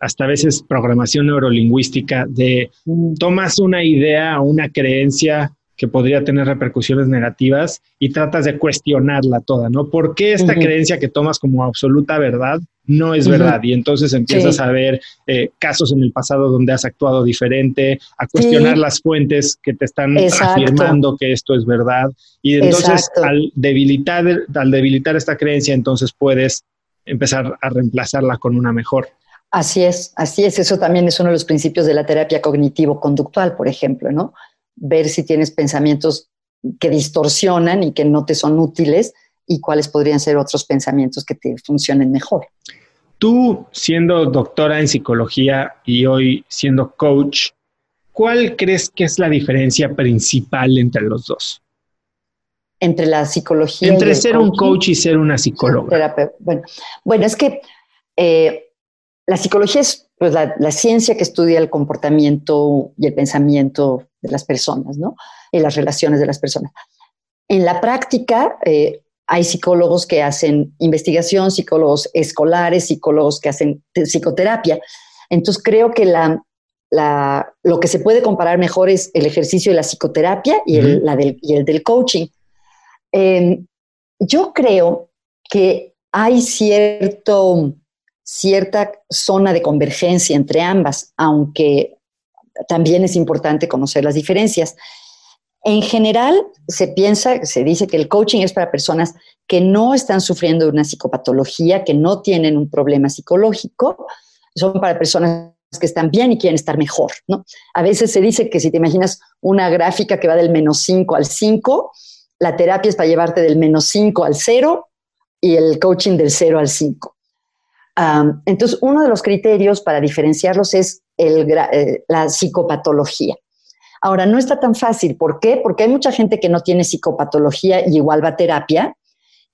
hasta a veces programación neurolingüística, de mm. tomas una idea o una creencia que podría tener repercusiones negativas y tratas de cuestionarla toda, ¿no? ¿Por qué esta creencia que tomas como absoluta verdad no es verdad? Y entonces empiezas a ver eh, casos en el pasado donde has actuado diferente, a cuestionar las fuentes que te están afirmando que esto es verdad. Y entonces al debilitar, al debilitar esta creencia, entonces puedes empezar a reemplazarla con una mejor. Así es, así es. Eso también es uno de los principios de la terapia cognitivo-conductual, por ejemplo, ¿no? Ver si tienes pensamientos que distorsionan y que no te son útiles y cuáles podrían ser otros pensamientos que te funcionen mejor. Tú, siendo doctora en psicología y hoy siendo coach, ¿cuál crees que es la diferencia principal entre los dos? Entre la psicología. Entre ser un coach y ser una psicóloga. Bueno, bueno, es que eh, la psicología es pues, la, ciencia que estudia el comportamiento y el pensamiento de las personas, ¿no? Y las relaciones de las personas. En la práctica, eh, hay psicólogos que hacen investigación, psicólogos escolares, psicólogos que hacen psicoterapia. Entonces, creo que la, lo que se puede comparar mejor es el ejercicio de la psicoterapia y, el, la del, y el del coaching. Em, yo creo que hay cierto cierta zona de convergencia entre ambas, aunque también es importante conocer las diferencias. En general, se piensa, se dice que el coaching es para personas que no están sufriendo una psicopatología, que no tienen un problema psicológico, son para personas que están bien y quieren estar mejor, ¿no? A veces se dice que si te imaginas una gráfica que va del menos 5 al 5, la terapia es para llevarte del menos 5 al 0 y el coaching del 0 al 5 entonces, uno de los criterios para diferenciarlos es eh, la psicopatología. Ahora, no está tan fácil. ¿Por qué? Porque hay mucha gente que no tiene psicopatología y igual va a terapia.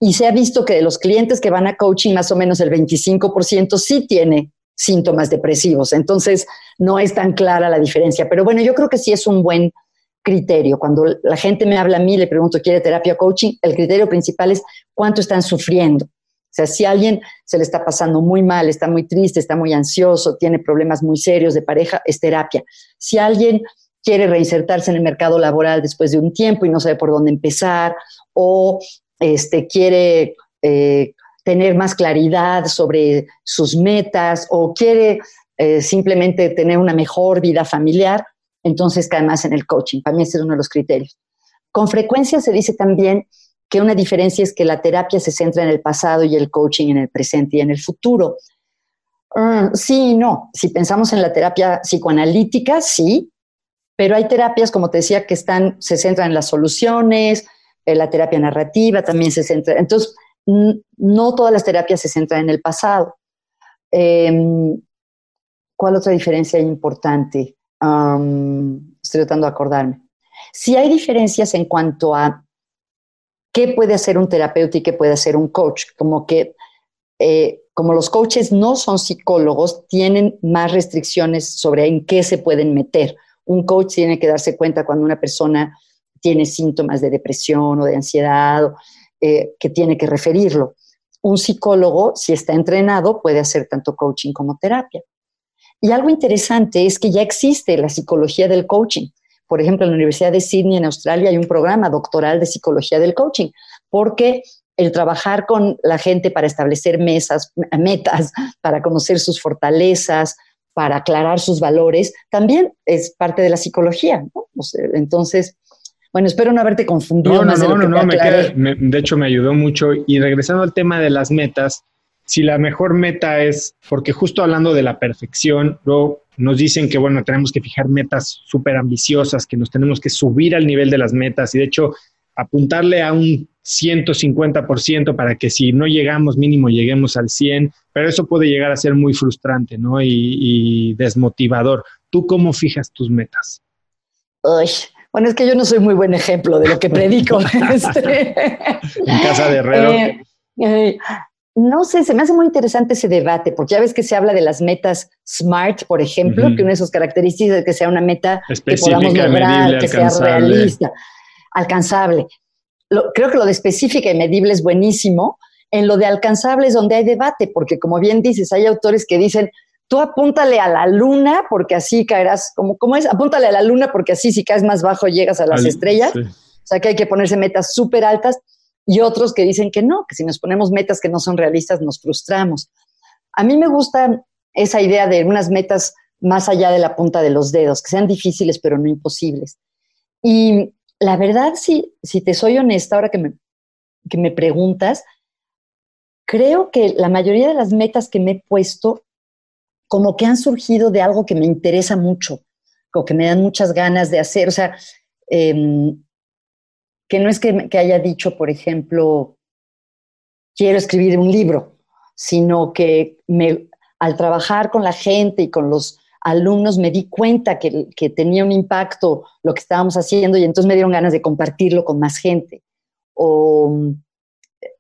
Y se ha visto que de los clientes que van a coaching, más o menos el 25% sí tiene síntomas depresivos. Entonces, no es tan clara la diferencia. Pero bueno, yo creo que sí es un buen criterio. Cuando la gente me habla a mí, le pregunto, ¿quiere terapia coaching? El criterio principal es cuánto están sufriendo. O sea, si alguien se le está pasando muy mal, está muy triste, está muy ansioso, tiene problemas muy serios de pareja, es terapia. Si alguien quiere reinsertarse en el mercado laboral después de un tiempo y no sabe por dónde empezar, o este, quiere eh, tener más claridad sobre sus metas, o quiere eh, simplemente tener una mejor vida familiar, entonces cae más en el coaching. Para mí ese es uno de los criterios. Con frecuencia se dice también que una diferencia es que la terapia se centra en el pasado y el coaching en el presente y en el futuro. Ah, sí y no. Si pensamos en la terapia psicoanalítica, sí, pero hay terapias, como te decía, que están, se centran en las soluciones, en la terapia narrativa también se centra. Entonces, no todas las terapias se centran en el pasado. Em, ¿Cuál otra diferencia importante? estoy tratando de acordarme. Si hay diferencias en cuanto a qué puede hacer un terapeuta y qué puede hacer un coach. Como que, eh, como los coaches no son psicólogos, tienen más restricciones sobre en qué se pueden meter. Un coach tiene que darse cuenta cuando una persona tiene síntomas de depresión o de ansiedad, eh, que tiene que referirlo. Un psicólogo, si está entrenado, puede hacer tanto coaching como terapia. Y algo interesante es que ya existe la psicología del coaching. Por ejemplo, en la Universidad de Sydney, en Australia, hay un programa doctoral de psicología del coaching, porque el trabajar con la gente para establecer mesas, metas, para conocer sus fortalezas, para aclarar sus valores, también es parte de la psicología. entonces, bueno, espero no haberte confundido. No, no, no, no, me de hecho me ayudó mucho. Y regresando al tema de las metas, si la mejor meta es, porque justo hablando de la perfección, luego nos dicen que, bueno, tenemos que fijar metas súper ambiciosas, que nos tenemos que subir al nivel de las metas y de hecho apuntarle a un 150% para que si no llegamos mínimo lleguemos al 100, pero eso puede llegar a ser muy frustrante, ¿no? Y, desmotivador. ¿Tú cómo fijas tus metas? bueno, es que yo no soy muy buen ejemplo de lo que predico. este. en casa de Herrero. Eh, eh, no sé, se me hace muy interesante ese debate, porque ya ves que se habla de las metas SMART, por ejemplo, que una de sus características es que sea una meta que podamos lograr, que sea realista, alcanzable. creo que lo de específica y medible es buenísimo. En lo de alcanzable es donde hay debate, porque como bien dices, hay autores que dicen, tú apúntale a la luna porque así caerás, como, ¿cómo es? Apúntale a la luna porque así si caes más bajo llegas a las estrellas. O sea que hay que ponerse metas súper altas y otros que dicen que no, que si nos ponemos metas que no son realistas nos frustramos. A mí me gusta esa idea de unas metas más allá de la punta de los dedos, que sean difíciles pero no imposibles. Y la verdad, si, si te soy honesta, ahora que me, que me preguntas, creo que la mayoría de las metas que me he puesto como que han surgido de algo que me interesa mucho, o que me dan muchas ganas de hacer. O sea, em, que no es que, haya dicho, por ejemplo, quiero escribir un libro, sino que al trabajar con la gente y con los alumnos me di cuenta que, que, tenía un impacto lo que estábamos haciendo y entonces me dieron ganas de compartirlo con más gente. O,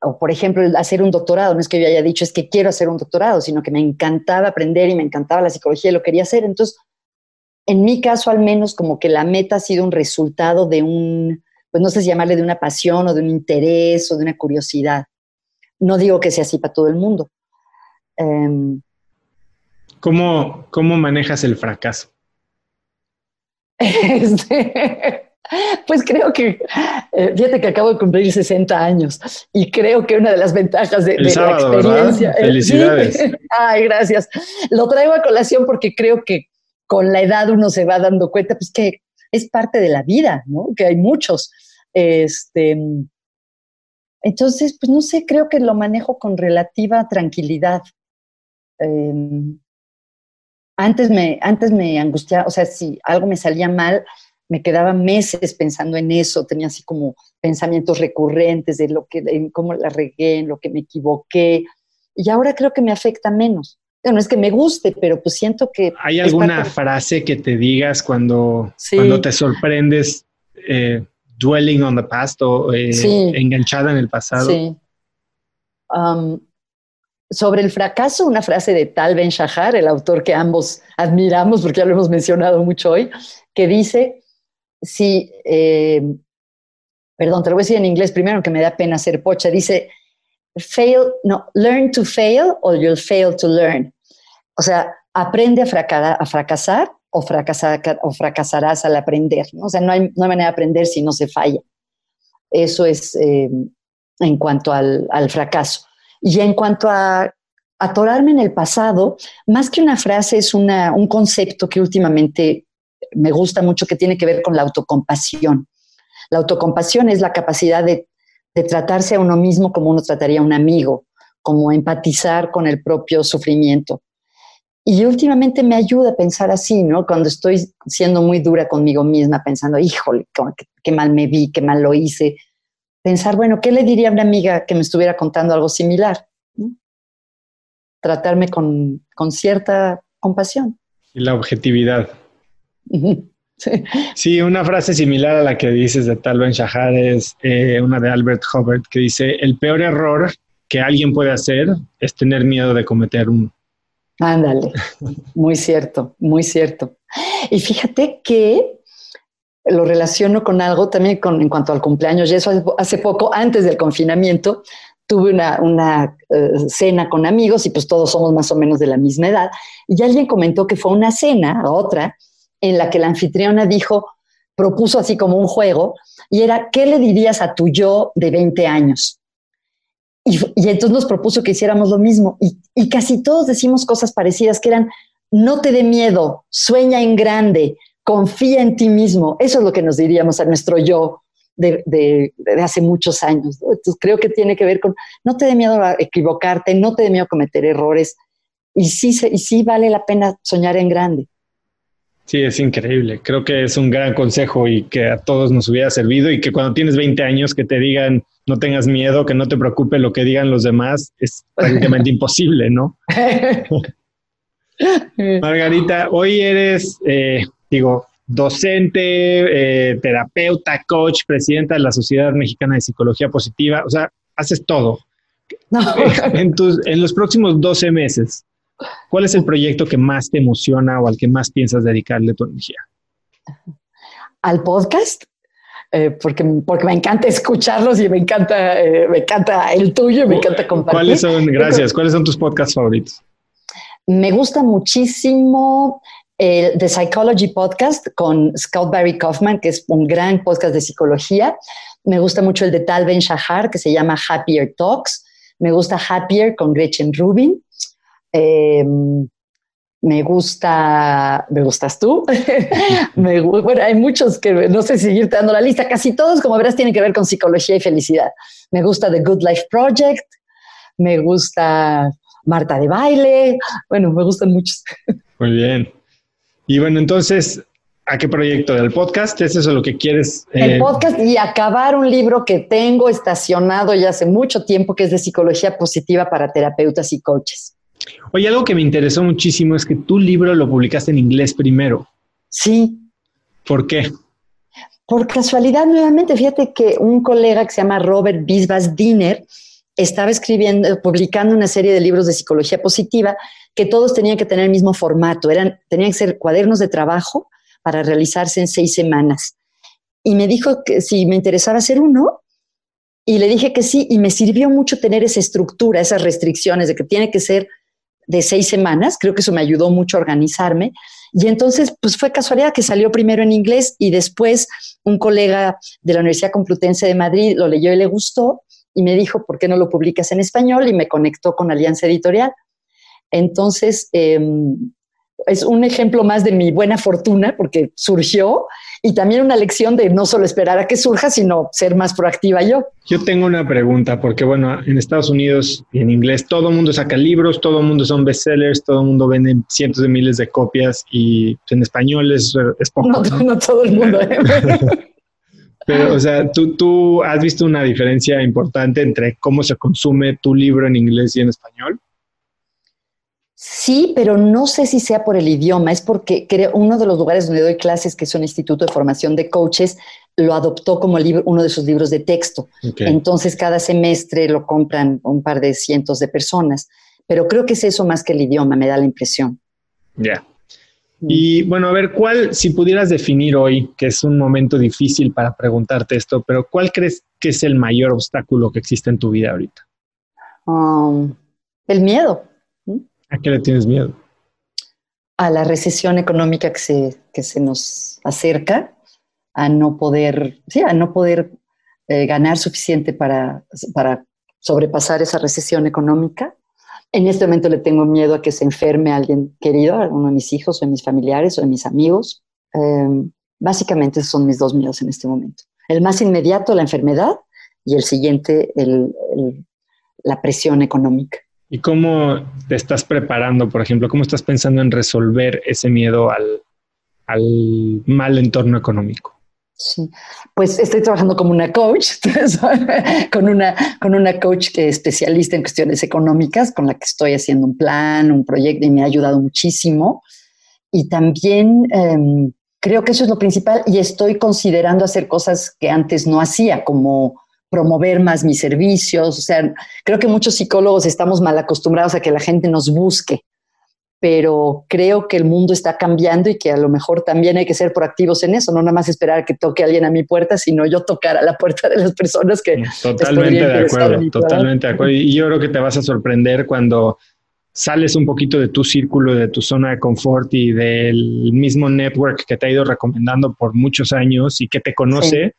o, por ejemplo, hacer un doctorado. No es que yo haya dicho es que quiero hacer un doctorado, sino que me encantaba aprender y me encantaba la psicología y lo quería hacer. Entonces, en mi caso al menos, como que la meta ha sido un resultado de un, pues no sé si llamarle de una pasión o de un interés o de una curiosidad. No digo que sea así para todo el mundo. Um, ¿Cómo, ¿Cómo manejas el fracaso? Este, pues creo que, eh, fíjate que acabo de cumplir 60 años y creo que una de las ventajas de, la experiencia. Felicidades. ay, gracias. Lo traigo a colación porque creo que con la edad uno se va dando cuenta, pues que es parte de la vida, ¿no? Que hay muchos. Este, entonces, pues no sé, creo que lo manejo con relativa tranquilidad. Em, antes me, antes me angustiaba, o sea, si algo me salía mal, me quedaba meses pensando en eso, tenía así como pensamientos recurrentes de lo que, cómo la regué, en lo que me equivoqué, y ahora creo que me afecta menos. No es que me guste, pero pues siento que... ¿Hay alguna frase que te digas cuando, cuando te sorprendes eh, dwelling on the past o eh, enganchada en el pasado? Sí. Um, sobre el fracaso, una frase de Tal Ben Shahar, el autor que ambos admiramos, porque ya lo hemos mencionado mucho hoy, que dice, si, eh, perdón, te lo voy a decir en inglés primero, que me da pena ser pocha, dice, fail, no, learn to fail or you'll fail to learn. O sea, aprende a, fracasar, a fracasar o, fracasar, o fracasarás al aprender. ¿no? O sea, no hay, no hay manera de aprender si no se falla. Eso es eh, en cuanto al, al fracaso. Y en cuanto a atorarme en el pasado, más que una frase, es una, un concepto que últimamente me gusta mucho que tiene que ver con la autocompasión. La autocompasión es la capacidad de, de tratarse a uno mismo como uno trataría a un amigo, como empatizar con el propio sufrimiento. Y últimamente me ayuda a pensar así, ¿no? Cuando estoy siendo muy dura conmigo misma, pensando, híjole, qué, qué mal me vi, qué mal lo hice, pensar, bueno, ¿qué le diría a una amiga que me estuviera contando algo similar? Tratarme con, cierta compasión. Y la objetividad. Sí. una frase similar a la que dices de Tal Ben Shahar es eh, una de Albert Hubbard que dice, el peor error que alguien puede hacer es tener miedo de cometer uno. Ándale, muy cierto, muy cierto. Y fíjate que lo relaciono con algo también con, en cuanto al cumpleaños. Y eso hace, poco, antes del confinamiento, tuve una, eh, cena con amigos y pues todos somos más o menos de la misma edad. Y alguien comentó que fue una cena, otra, en la que la anfitriona dijo, propuso así como un juego, y era, ¿qué le dirías a tu yo de 20 años? Y, entonces nos propuso que hiciéramos lo mismo. Y, y casi todos decimos cosas parecidas, que eran, no te dé miedo, sueña en grande, confía en ti mismo. Eso es lo que nos diríamos a nuestro yo de, hace muchos años. Entonces creo que tiene que ver con, no te dé miedo a equivocarte, no te dé miedo a cometer errores. Y sí, y sí vale la pena soñar en grande. Sí, es increíble. Creo que es un gran consejo y que a todos nos hubiera servido y que cuando tienes 20 años que te digan no tengas miedo, que no te preocupe lo que digan los demás, es prácticamente imposible, ¿no? Margarita, hoy eres eh, digo, docente, eh, terapeuta, coach, presidenta de la Sociedad Mexicana de Psicología Positiva, o sea, haces todo. En, tus, en los próximos 12 meses, ¿cuál es el proyecto que más te emociona o al que más piensas dedicarle tu energía? Al podcast, eh, porque, porque me encanta escucharlos y me encanta, eh, me encanta el tuyo y me encanta compartir. ¿Cuáles son, gracias, cuáles son tus podcasts favoritos? Me gusta muchísimo el The Psychology Podcast con Scott Barry Kaufman, que es un gran podcast de psicología. Me gusta mucho el de Tal Ben Shahar, que se llama Happier Talks. Me gusta Happier con Gretchen Rubin. Em, me gusta, me gustas tú. me, bueno, hay muchos que no sé si irte dando la lista. Casi todos, como verás, tienen que ver con psicología y felicidad. Me gusta The Good Life Project. Me gusta Marta de Baile. Bueno, me gustan muchos. Muy bien. Y bueno, entonces, ¿a qué proyecto? ¿Del podcast? ¿Es eso lo que quieres? El eh, podcast y acabar un libro que tengo estacionado ya hace mucho tiempo, que es de psicología positiva para terapeutas y coaches. Oye, algo que me interesó muchísimo es que tu libro lo publicaste en inglés primero. Sí. ¿Por qué? Por casualidad, nuevamente, fíjate que un colega que se llama Robert Bisbas Diner estaba escribiendo, publicando una serie de libros de psicología positiva que todos tenían que tener el mismo formato, eran, tenían que ser cuadernos de trabajo para realizarse en seis semanas. Y me dijo que si me interesaba hacer uno, y le dije que sí, y me sirvió mucho tener esa estructura, esas restricciones de que tiene que ser de seis semanas, creo que eso me ayudó mucho a organizarme. Y entonces, pues fue casualidad que salió primero en inglés y después un colega de la Universidad Complutense de Madrid lo leyó y le gustó y me dijo, ¿por qué no lo publicas en español? Y me conectó con Alianza Editorial. Entonces, em, es un ejemplo más de mi buena fortuna porque surgió y también una lección de no solo esperar a que surja, sino ser más proactiva yo. Yo tengo una pregunta porque, bueno, en Estados Unidos y en inglés todo el mundo saca libros, todo el mundo son bestsellers, todo el mundo vende cientos de miles de copias y en español es, poco. No, todo el mundo. ¿eh? Pero, o sea, ¿tú, ¿tú has visto una diferencia importante entre cómo se consume tu libro en inglés y en español? Sí, pero no sé si sea por el idioma, es porque creo uno de los lugares donde doy clases, que es un instituto de formación de coaches, lo adoptó como libro, uno de sus libros de texto. Entonces, cada semestre lo compran un par de cientos de personas. Pero creo que es eso más que el idioma, me da la impresión. Ya. Mm. Y bueno, a ver, ¿cuál, si pudieras definir hoy, que es un momento difícil para preguntarte esto, pero ¿cuál crees que es el mayor obstáculo que existe en tu vida ahorita? Um, el miedo. ¿A qué le tienes miedo? A la recesión económica que se, que se nos acerca, a no poder, sí, a no poder eh, ganar suficiente para, para sobrepasar esa recesión económica. En este momento le tengo miedo a que se enferme alguien querido, alguno de mis hijos o de mis familiares o de mis amigos. Em, básicamente esos son mis dos miedos en este momento. El más inmediato, la enfermedad, y el siguiente, la presión económica. ¿Y cómo te estás preparando, por ejemplo? ¿Cómo estás pensando en resolver ese miedo al, mal entorno económico? Sí, pues estoy trabajando como una coach, con, una, con una coach que es especialista en cuestiones económicas, con la que estoy haciendo un plan, un proyecto y me ha ayudado muchísimo. Y también em, creo que eso es lo principal y estoy considerando hacer cosas que antes no hacía, como promover más mis servicios. O sea, creo que muchos psicólogos estamos mal acostumbrados a que la gente nos busque, pero creo que el mundo está cambiando y que a lo mejor también hay que ser proactivos en eso, no nada más esperar que toque alguien a mi puerta, sino yo tocar a la puerta de las personas que... Totalmente de acuerdo, totalmente de acuerdo. Y yo creo que te vas a sorprender cuando sales un poquito de tu círculo, de tu zona de confort y del mismo network que te ha ido recomendando por muchos años y que te conoce.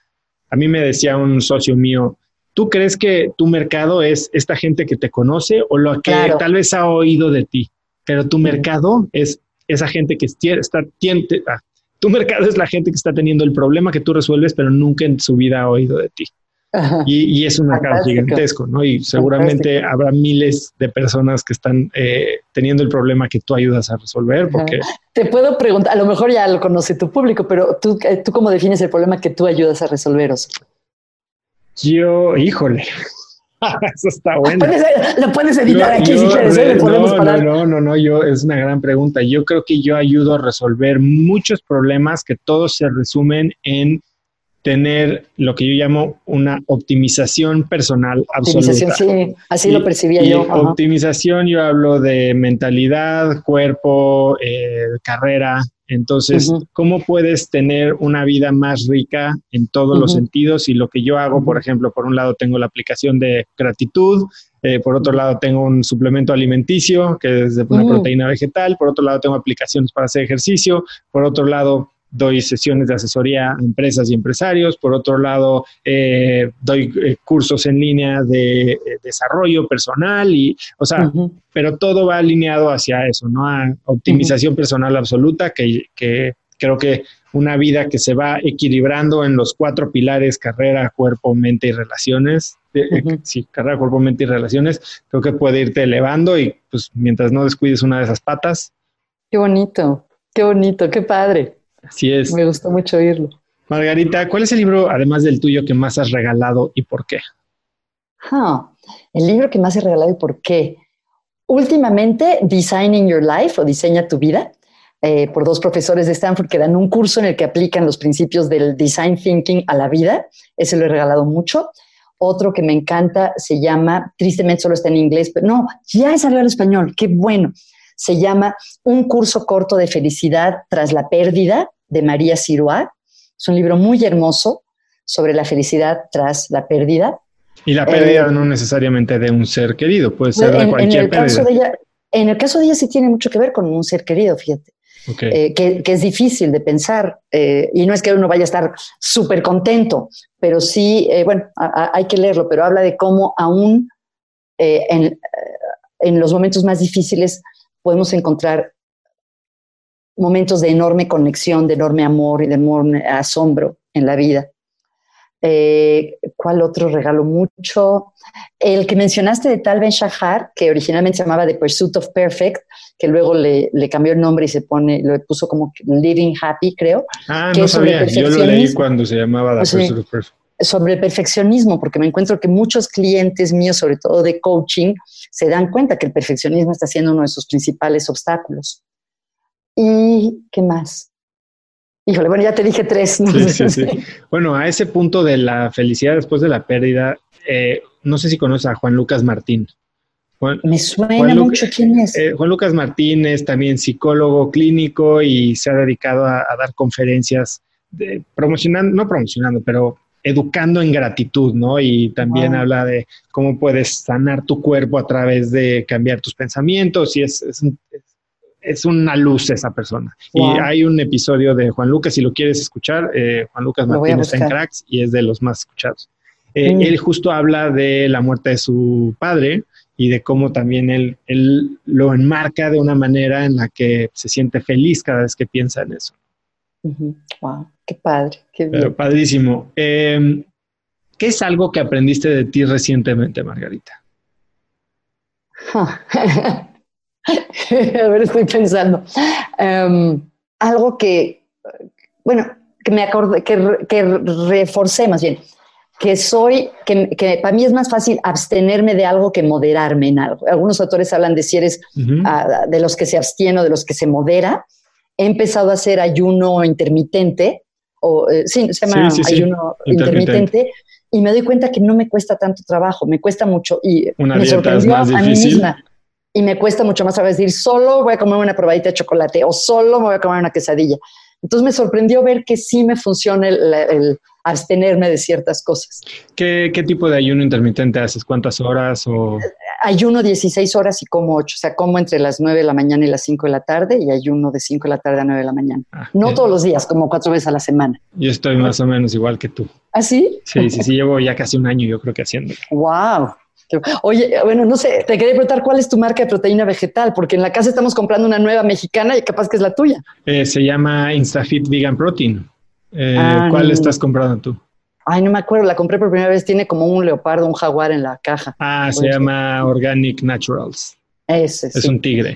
A mí me decía un socio mío, ¿tú crees que tu mercado es esta gente que te conoce o lo que tal vez ha oído de ti? Pero tu mercado es esa gente que está, ah, tu mercado es la gente que está teniendo el problema que tú resuelves, pero nunca en su vida ha oído de ti. Y, es un mercado gigantesco, ¿no? Y seguramente habrá miles de personas que están eh, teniendo el problema que tú ayudas a resolver. Porque... Te puedo preguntar, a lo mejor ya lo conoce tu público, pero tú, eh, ¿tú cómo defines el problema que tú ayudas a resolveros? Yo, híjole. Eso está bueno. Lo puedes editar aquí si quieres. ¿eh? no, no, no, no, yo es una gran pregunta. Yo creo que yo ayudo a resolver muchos problemas que todos se resumen en tener lo que yo llamo una optimización personal absoluta. sí, así lo percibía yo. Optimización, yo hablo de mentalidad, cuerpo, eh, carrera. Entonces, ¿cómo puedes tener una vida más rica en todos los sentidos? Y lo que yo hago, por ejemplo, por un lado tengo la aplicación de gratitud, Eh, por otro lado, tengo un suplemento alimenticio, que es de una mm. proteína vegetal. Por otro lado, tengo aplicaciones para hacer ejercicio. Por otro lado, doy sesiones de asesoría a empresas y empresarios. Por otro lado, eh, doy eh, cursos en línea de desarrollo personal y, o sea, pero todo va alineado hacia eso, ¿no? A optimización personal absoluta, que, que creo que una vida que se va equilibrando en los cuatro pilares, carrera, cuerpo, mente y relaciones. Eh, sí, carrera, cuerpo, mente y relaciones, creo que puede irte elevando y pues mientras no descuides una de esas patas. Qué bonito, qué bonito, qué padre. Así es. Me gustó mucho oírlo. Margarita, ¿cuál es el libro, además del tuyo, que más has regalado y por qué? el libro que más he regalado y por qué. Últimamente, Designing Your Life o Diseña tu vida eh, por dos profesores de Stanford que dan un curso en el que aplican los principios del design thinking a la vida. Ese lo he regalado mucho. Otro que me encanta se llama, tristemente solo está en inglés, pero no, ya salió al español, qué bueno. Se llama Un curso corto de felicidad tras la pérdida de María Sirois. Es un libro muy hermoso sobre la felicidad tras la pérdida. Y la pérdida eh, no necesariamente de un ser querido, puede ser de cualquier pérdida. en el caso de ella sí tiene mucho que ver con un ser querido, fíjate. Eh, que, es difícil de pensar. Eh, y no es que uno vaya a estar súper contento, pero sí, bueno, hay que leerlo, pero habla de cómo aún en, en, los momentos más difíciles podemos encontrar momentos de enorme conexión, de enorme amor y de enorme asombro en la vida. Eh, ¿Cuál otro regalo mucho? El que mencionaste de Tal Ben Shahar, que originalmente se llamaba The Pursuit of Perfect, que luego le, cambió el nombre y se pone, lo puso como Living Happy, creo. Ah, no sabía. Yo lo leí cuando se llamaba The Pursuit of Perfect. Sobre el perfeccionismo, porque me encuentro que muchos clientes míos, sobre todo de coaching, se dan cuenta que el perfeccionismo está siendo uno de sus principales obstáculos. ¿Y qué más? Híjole, bueno, ya te dije tres. Sí, sí, sí. Bueno, a ese punto de la felicidad después de la pérdida, eh, no sé si conoces a Juan Lucas Martín. Me suena mucho quién es. Eh, Juan Lucas Martín es también psicólogo clínico y se ha dedicado a, dar conferencias de, promocionando, no promocionando, pero educando en gratitud, ¿no? Y también habla de cómo puedes sanar tu cuerpo a través de cambiar tus pensamientos y es, es, es una luz esa persona. Y hay un episodio de Juan Lucas, si lo quieres escuchar, eh, Juan Lucas Martínez está en Cracks y es de los más escuchados. Eh, mm. Él justo habla de la muerte de su padre y de cómo también él, él lo enmarca de una manera en la que se siente feliz cada vez que piensa en eso. Wow, qué padre, qué bien. padrísimo. Em, ¿Qué es algo que aprendiste de ti recientemente, Margarita? a ver, estoy pensando. Em, algo que, bueno, que me acordé, que, que reforcé más bien, que soy, que, que, para mí es más fácil abstenerme de algo que moderarme en algo. Algunos autores hablan de si eres ah, de los que se abstiene o de los que se modera. He empezado a hacer ayuno intermitente, o eh, sí, se llama ayuno intermitente. y me doy cuenta que no me cuesta tanto trabajo, me cuesta mucho y me sorprendió a mí misma y me cuesta mucho más a decir, solo voy a comer una probadita de chocolate o solo me voy a comer una quesadilla. Entonces me sorprendió ver que sí me funciona el, abstenerme de ciertas cosas. ¿Qué, tipo de ayuno intermitente haces? ¿Cuántas horas? O... Ayuno 16 horas y como 8, o sea, como entre las 9 de la mañana y las 5 de la tarde y ayuno de 5 de la tarde a 9 de la mañana. Ah, no todos los días, como cuatro veces a la semana. Yo estoy más o menos igual que tú. ¿Ah, sí? Sí, sí, sí, llevo ya casi un año yo creo que haciendo. ¡Wow! Oye, bueno, no sé, te quería preguntar cuál es tu marca de proteína vegetal, porque en la casa estamos comprando una nueva mexicana y capaz que es la tuya. Eh, se llama InstaFit Vegan Protein. Eh, ah, ¿Cuál estás comprando tú? Ay, no me acuerdo, la compré por primera vez, tiene como un leopardo, un jaguar en la caja. Ah, se llama Organic Naturals. Ese, es un tigre.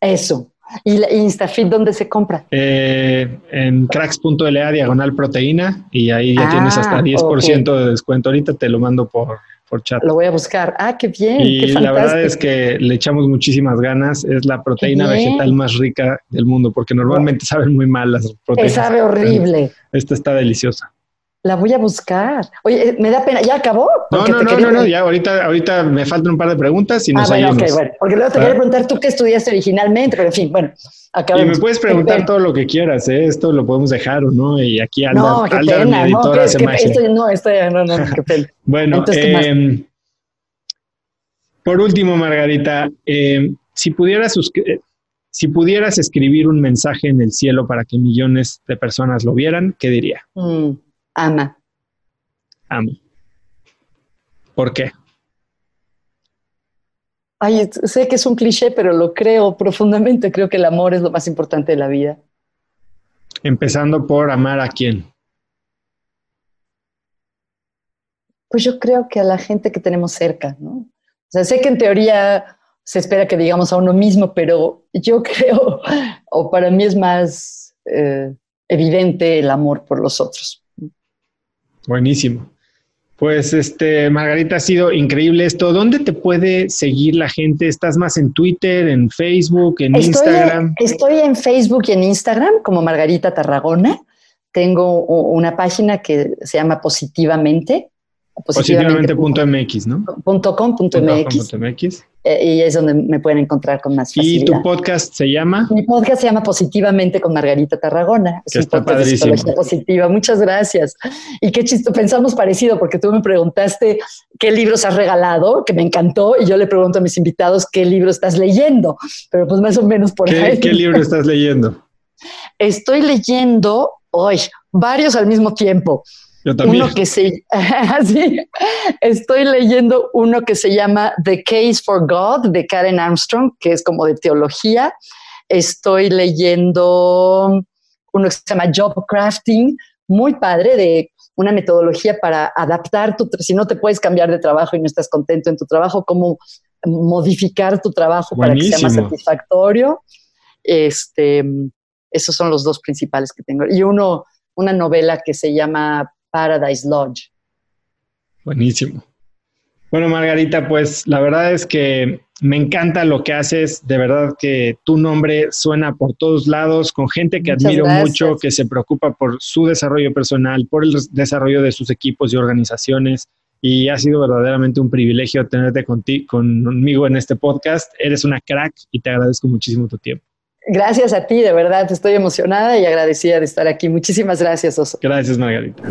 eso. ¿Y la InstaFit dónde se compra? Eh, en cracks.la diagonal proteína y ahí ya tienes hasta 10% ah, de descuento. Ahorita te lo mando por, por chat. Lo voy a buscar. Ah, qué bien. Y la verdad es que le echamos muchísimas ganas. Es la proteína vegetal más rica del mundo, porque normalmente saben muy mal las proteínas. Sabe horrible. Esta está deliciosa. La voy a buscar. Oye, eh, me da pena. ¿Ya acabó? No, no, no, no, ya ahorita, ahorita me faltan un par de preguntas y nos ah, bueno, bueno. Porque luego te quería preguntar tú qué estudiaste originalmente, pero en fin, bueno, acabamos. Y me puedes preguntar todo lo que quieras, ¿eh? Esto lo podemos dejar o no, y aquí Alda, no, qué Alda pena, mi editora no, Esto, no, esto, no, no, qué pena. bueno, Entonces, eh, Por último, Margarita, eh, si, pudieras si pudieras escribir un mensaje en el cielo para que millones de personas lo vieran, ¿qué diría? Mm, ama. Ama. ¿Por qué? Ay, sé que es un cliché, pero lo creo profundamente. Creo que el amor es lo más importante de la vida. Empezando por amar a quién. Pues yo creo que a la gente que tenemos cerca, ¿no? O sea, sé que en teoría se espera que digamos a uno mismo, pero yo creo, o para mí es más eh, evidente el amor por los otros. Buenísimo. Pues este, Margarita, ha sido increíble esto. ¿Dónde te puede seguir la gente? ¿Estás más en Twitter, en Facebook, en Instagram? Estoy en Facebook y en Instagram como Margarita Tarragona. Tengo una página que se llama Positivamente Positivamente.mx, ¿no? .com.mx. Eh, y es donde me pueden encontrar con más facilidad. ¿Y tu podcast se llama? Mi podcast se llama Positivamente con Margarita Tarragona. Es está padrísimo. positiva. Muchas gracias. Y qué chisto, pensamos parecido, porque tú me preguntaste qué libros has regalado, que me encantó, y yo le pregunto a mis invitados qué libro estás leyendo, pero pues más o menos por ahí. ¿Qué libro estás leyendo? Estoy leyendo hoy varios al mismo tiempo. Yo también. Uno que se, estoy leyendo uno que se llama The Case for God de Karen Armstrong, que es como de teología. Estoy leyendo uno que se llama Job Crafting, muy padre, de una metodología para adaptar tu, si no te puedes cambiar de trabajo y no estás contento en tu trabajo, cómo modificar tu trabajo para que sea más satisfactorio. Este, esos son los dos principales que tengo. Y uno, una novela que se llama Paradise Lodge. Buenísimo. Bueno, Margarita, pues la verdad es que me encanta lo que haces. De verdad que tu nombre suena por todos lados, con gente que admiro mucho, que se preocupa por su desarrollo personal, por el desarrollo de sus equipos y organizaciones. Y ha sido verdaderamente un privilegio tenerte conmigo en este podcast. Eres una crack y te agradezco muchísimo tu tiempo. Gracias a ti, de verdad, estoy emocionada y agradecida de estar aquí. Muchísimas gracias, Oso. Gracias, Margarita.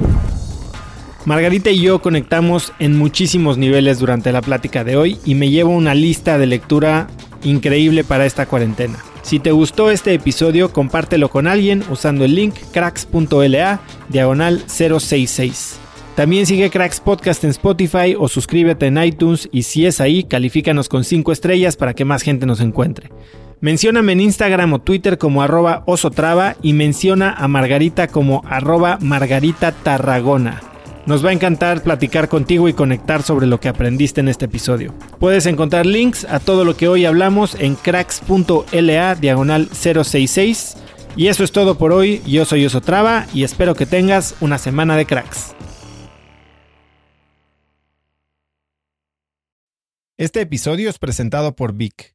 Margarita y yo conectamos en muchísimos niveles durante la plática de hoy y me llevo una lista de lectura increíble para esta cuarentena. Si te gustó este episodio, compártelo con alguien usando el link cracks.la diagonal 066. También sigue Cracks Podcast en Spotify o suscríbete en iTunes y si es ahí, califícanos con 5 estrellas para que más gente nos encuentre. Mencióname en Instagram o Twitter como arroba osotrava y menciona a Margarita como arroba margarita tarragona. Nos va a encantar platicar contigo y conectar sobre lo que aprendiste en este episodio. Puedes encontrar links a todo lo que hoy hablamos en cracks.la diagonal 066. Y eso es todo por hoy. Yo soy Osotrava y espero que tengas una semana de cracks. Este episodio es presentado por Vic.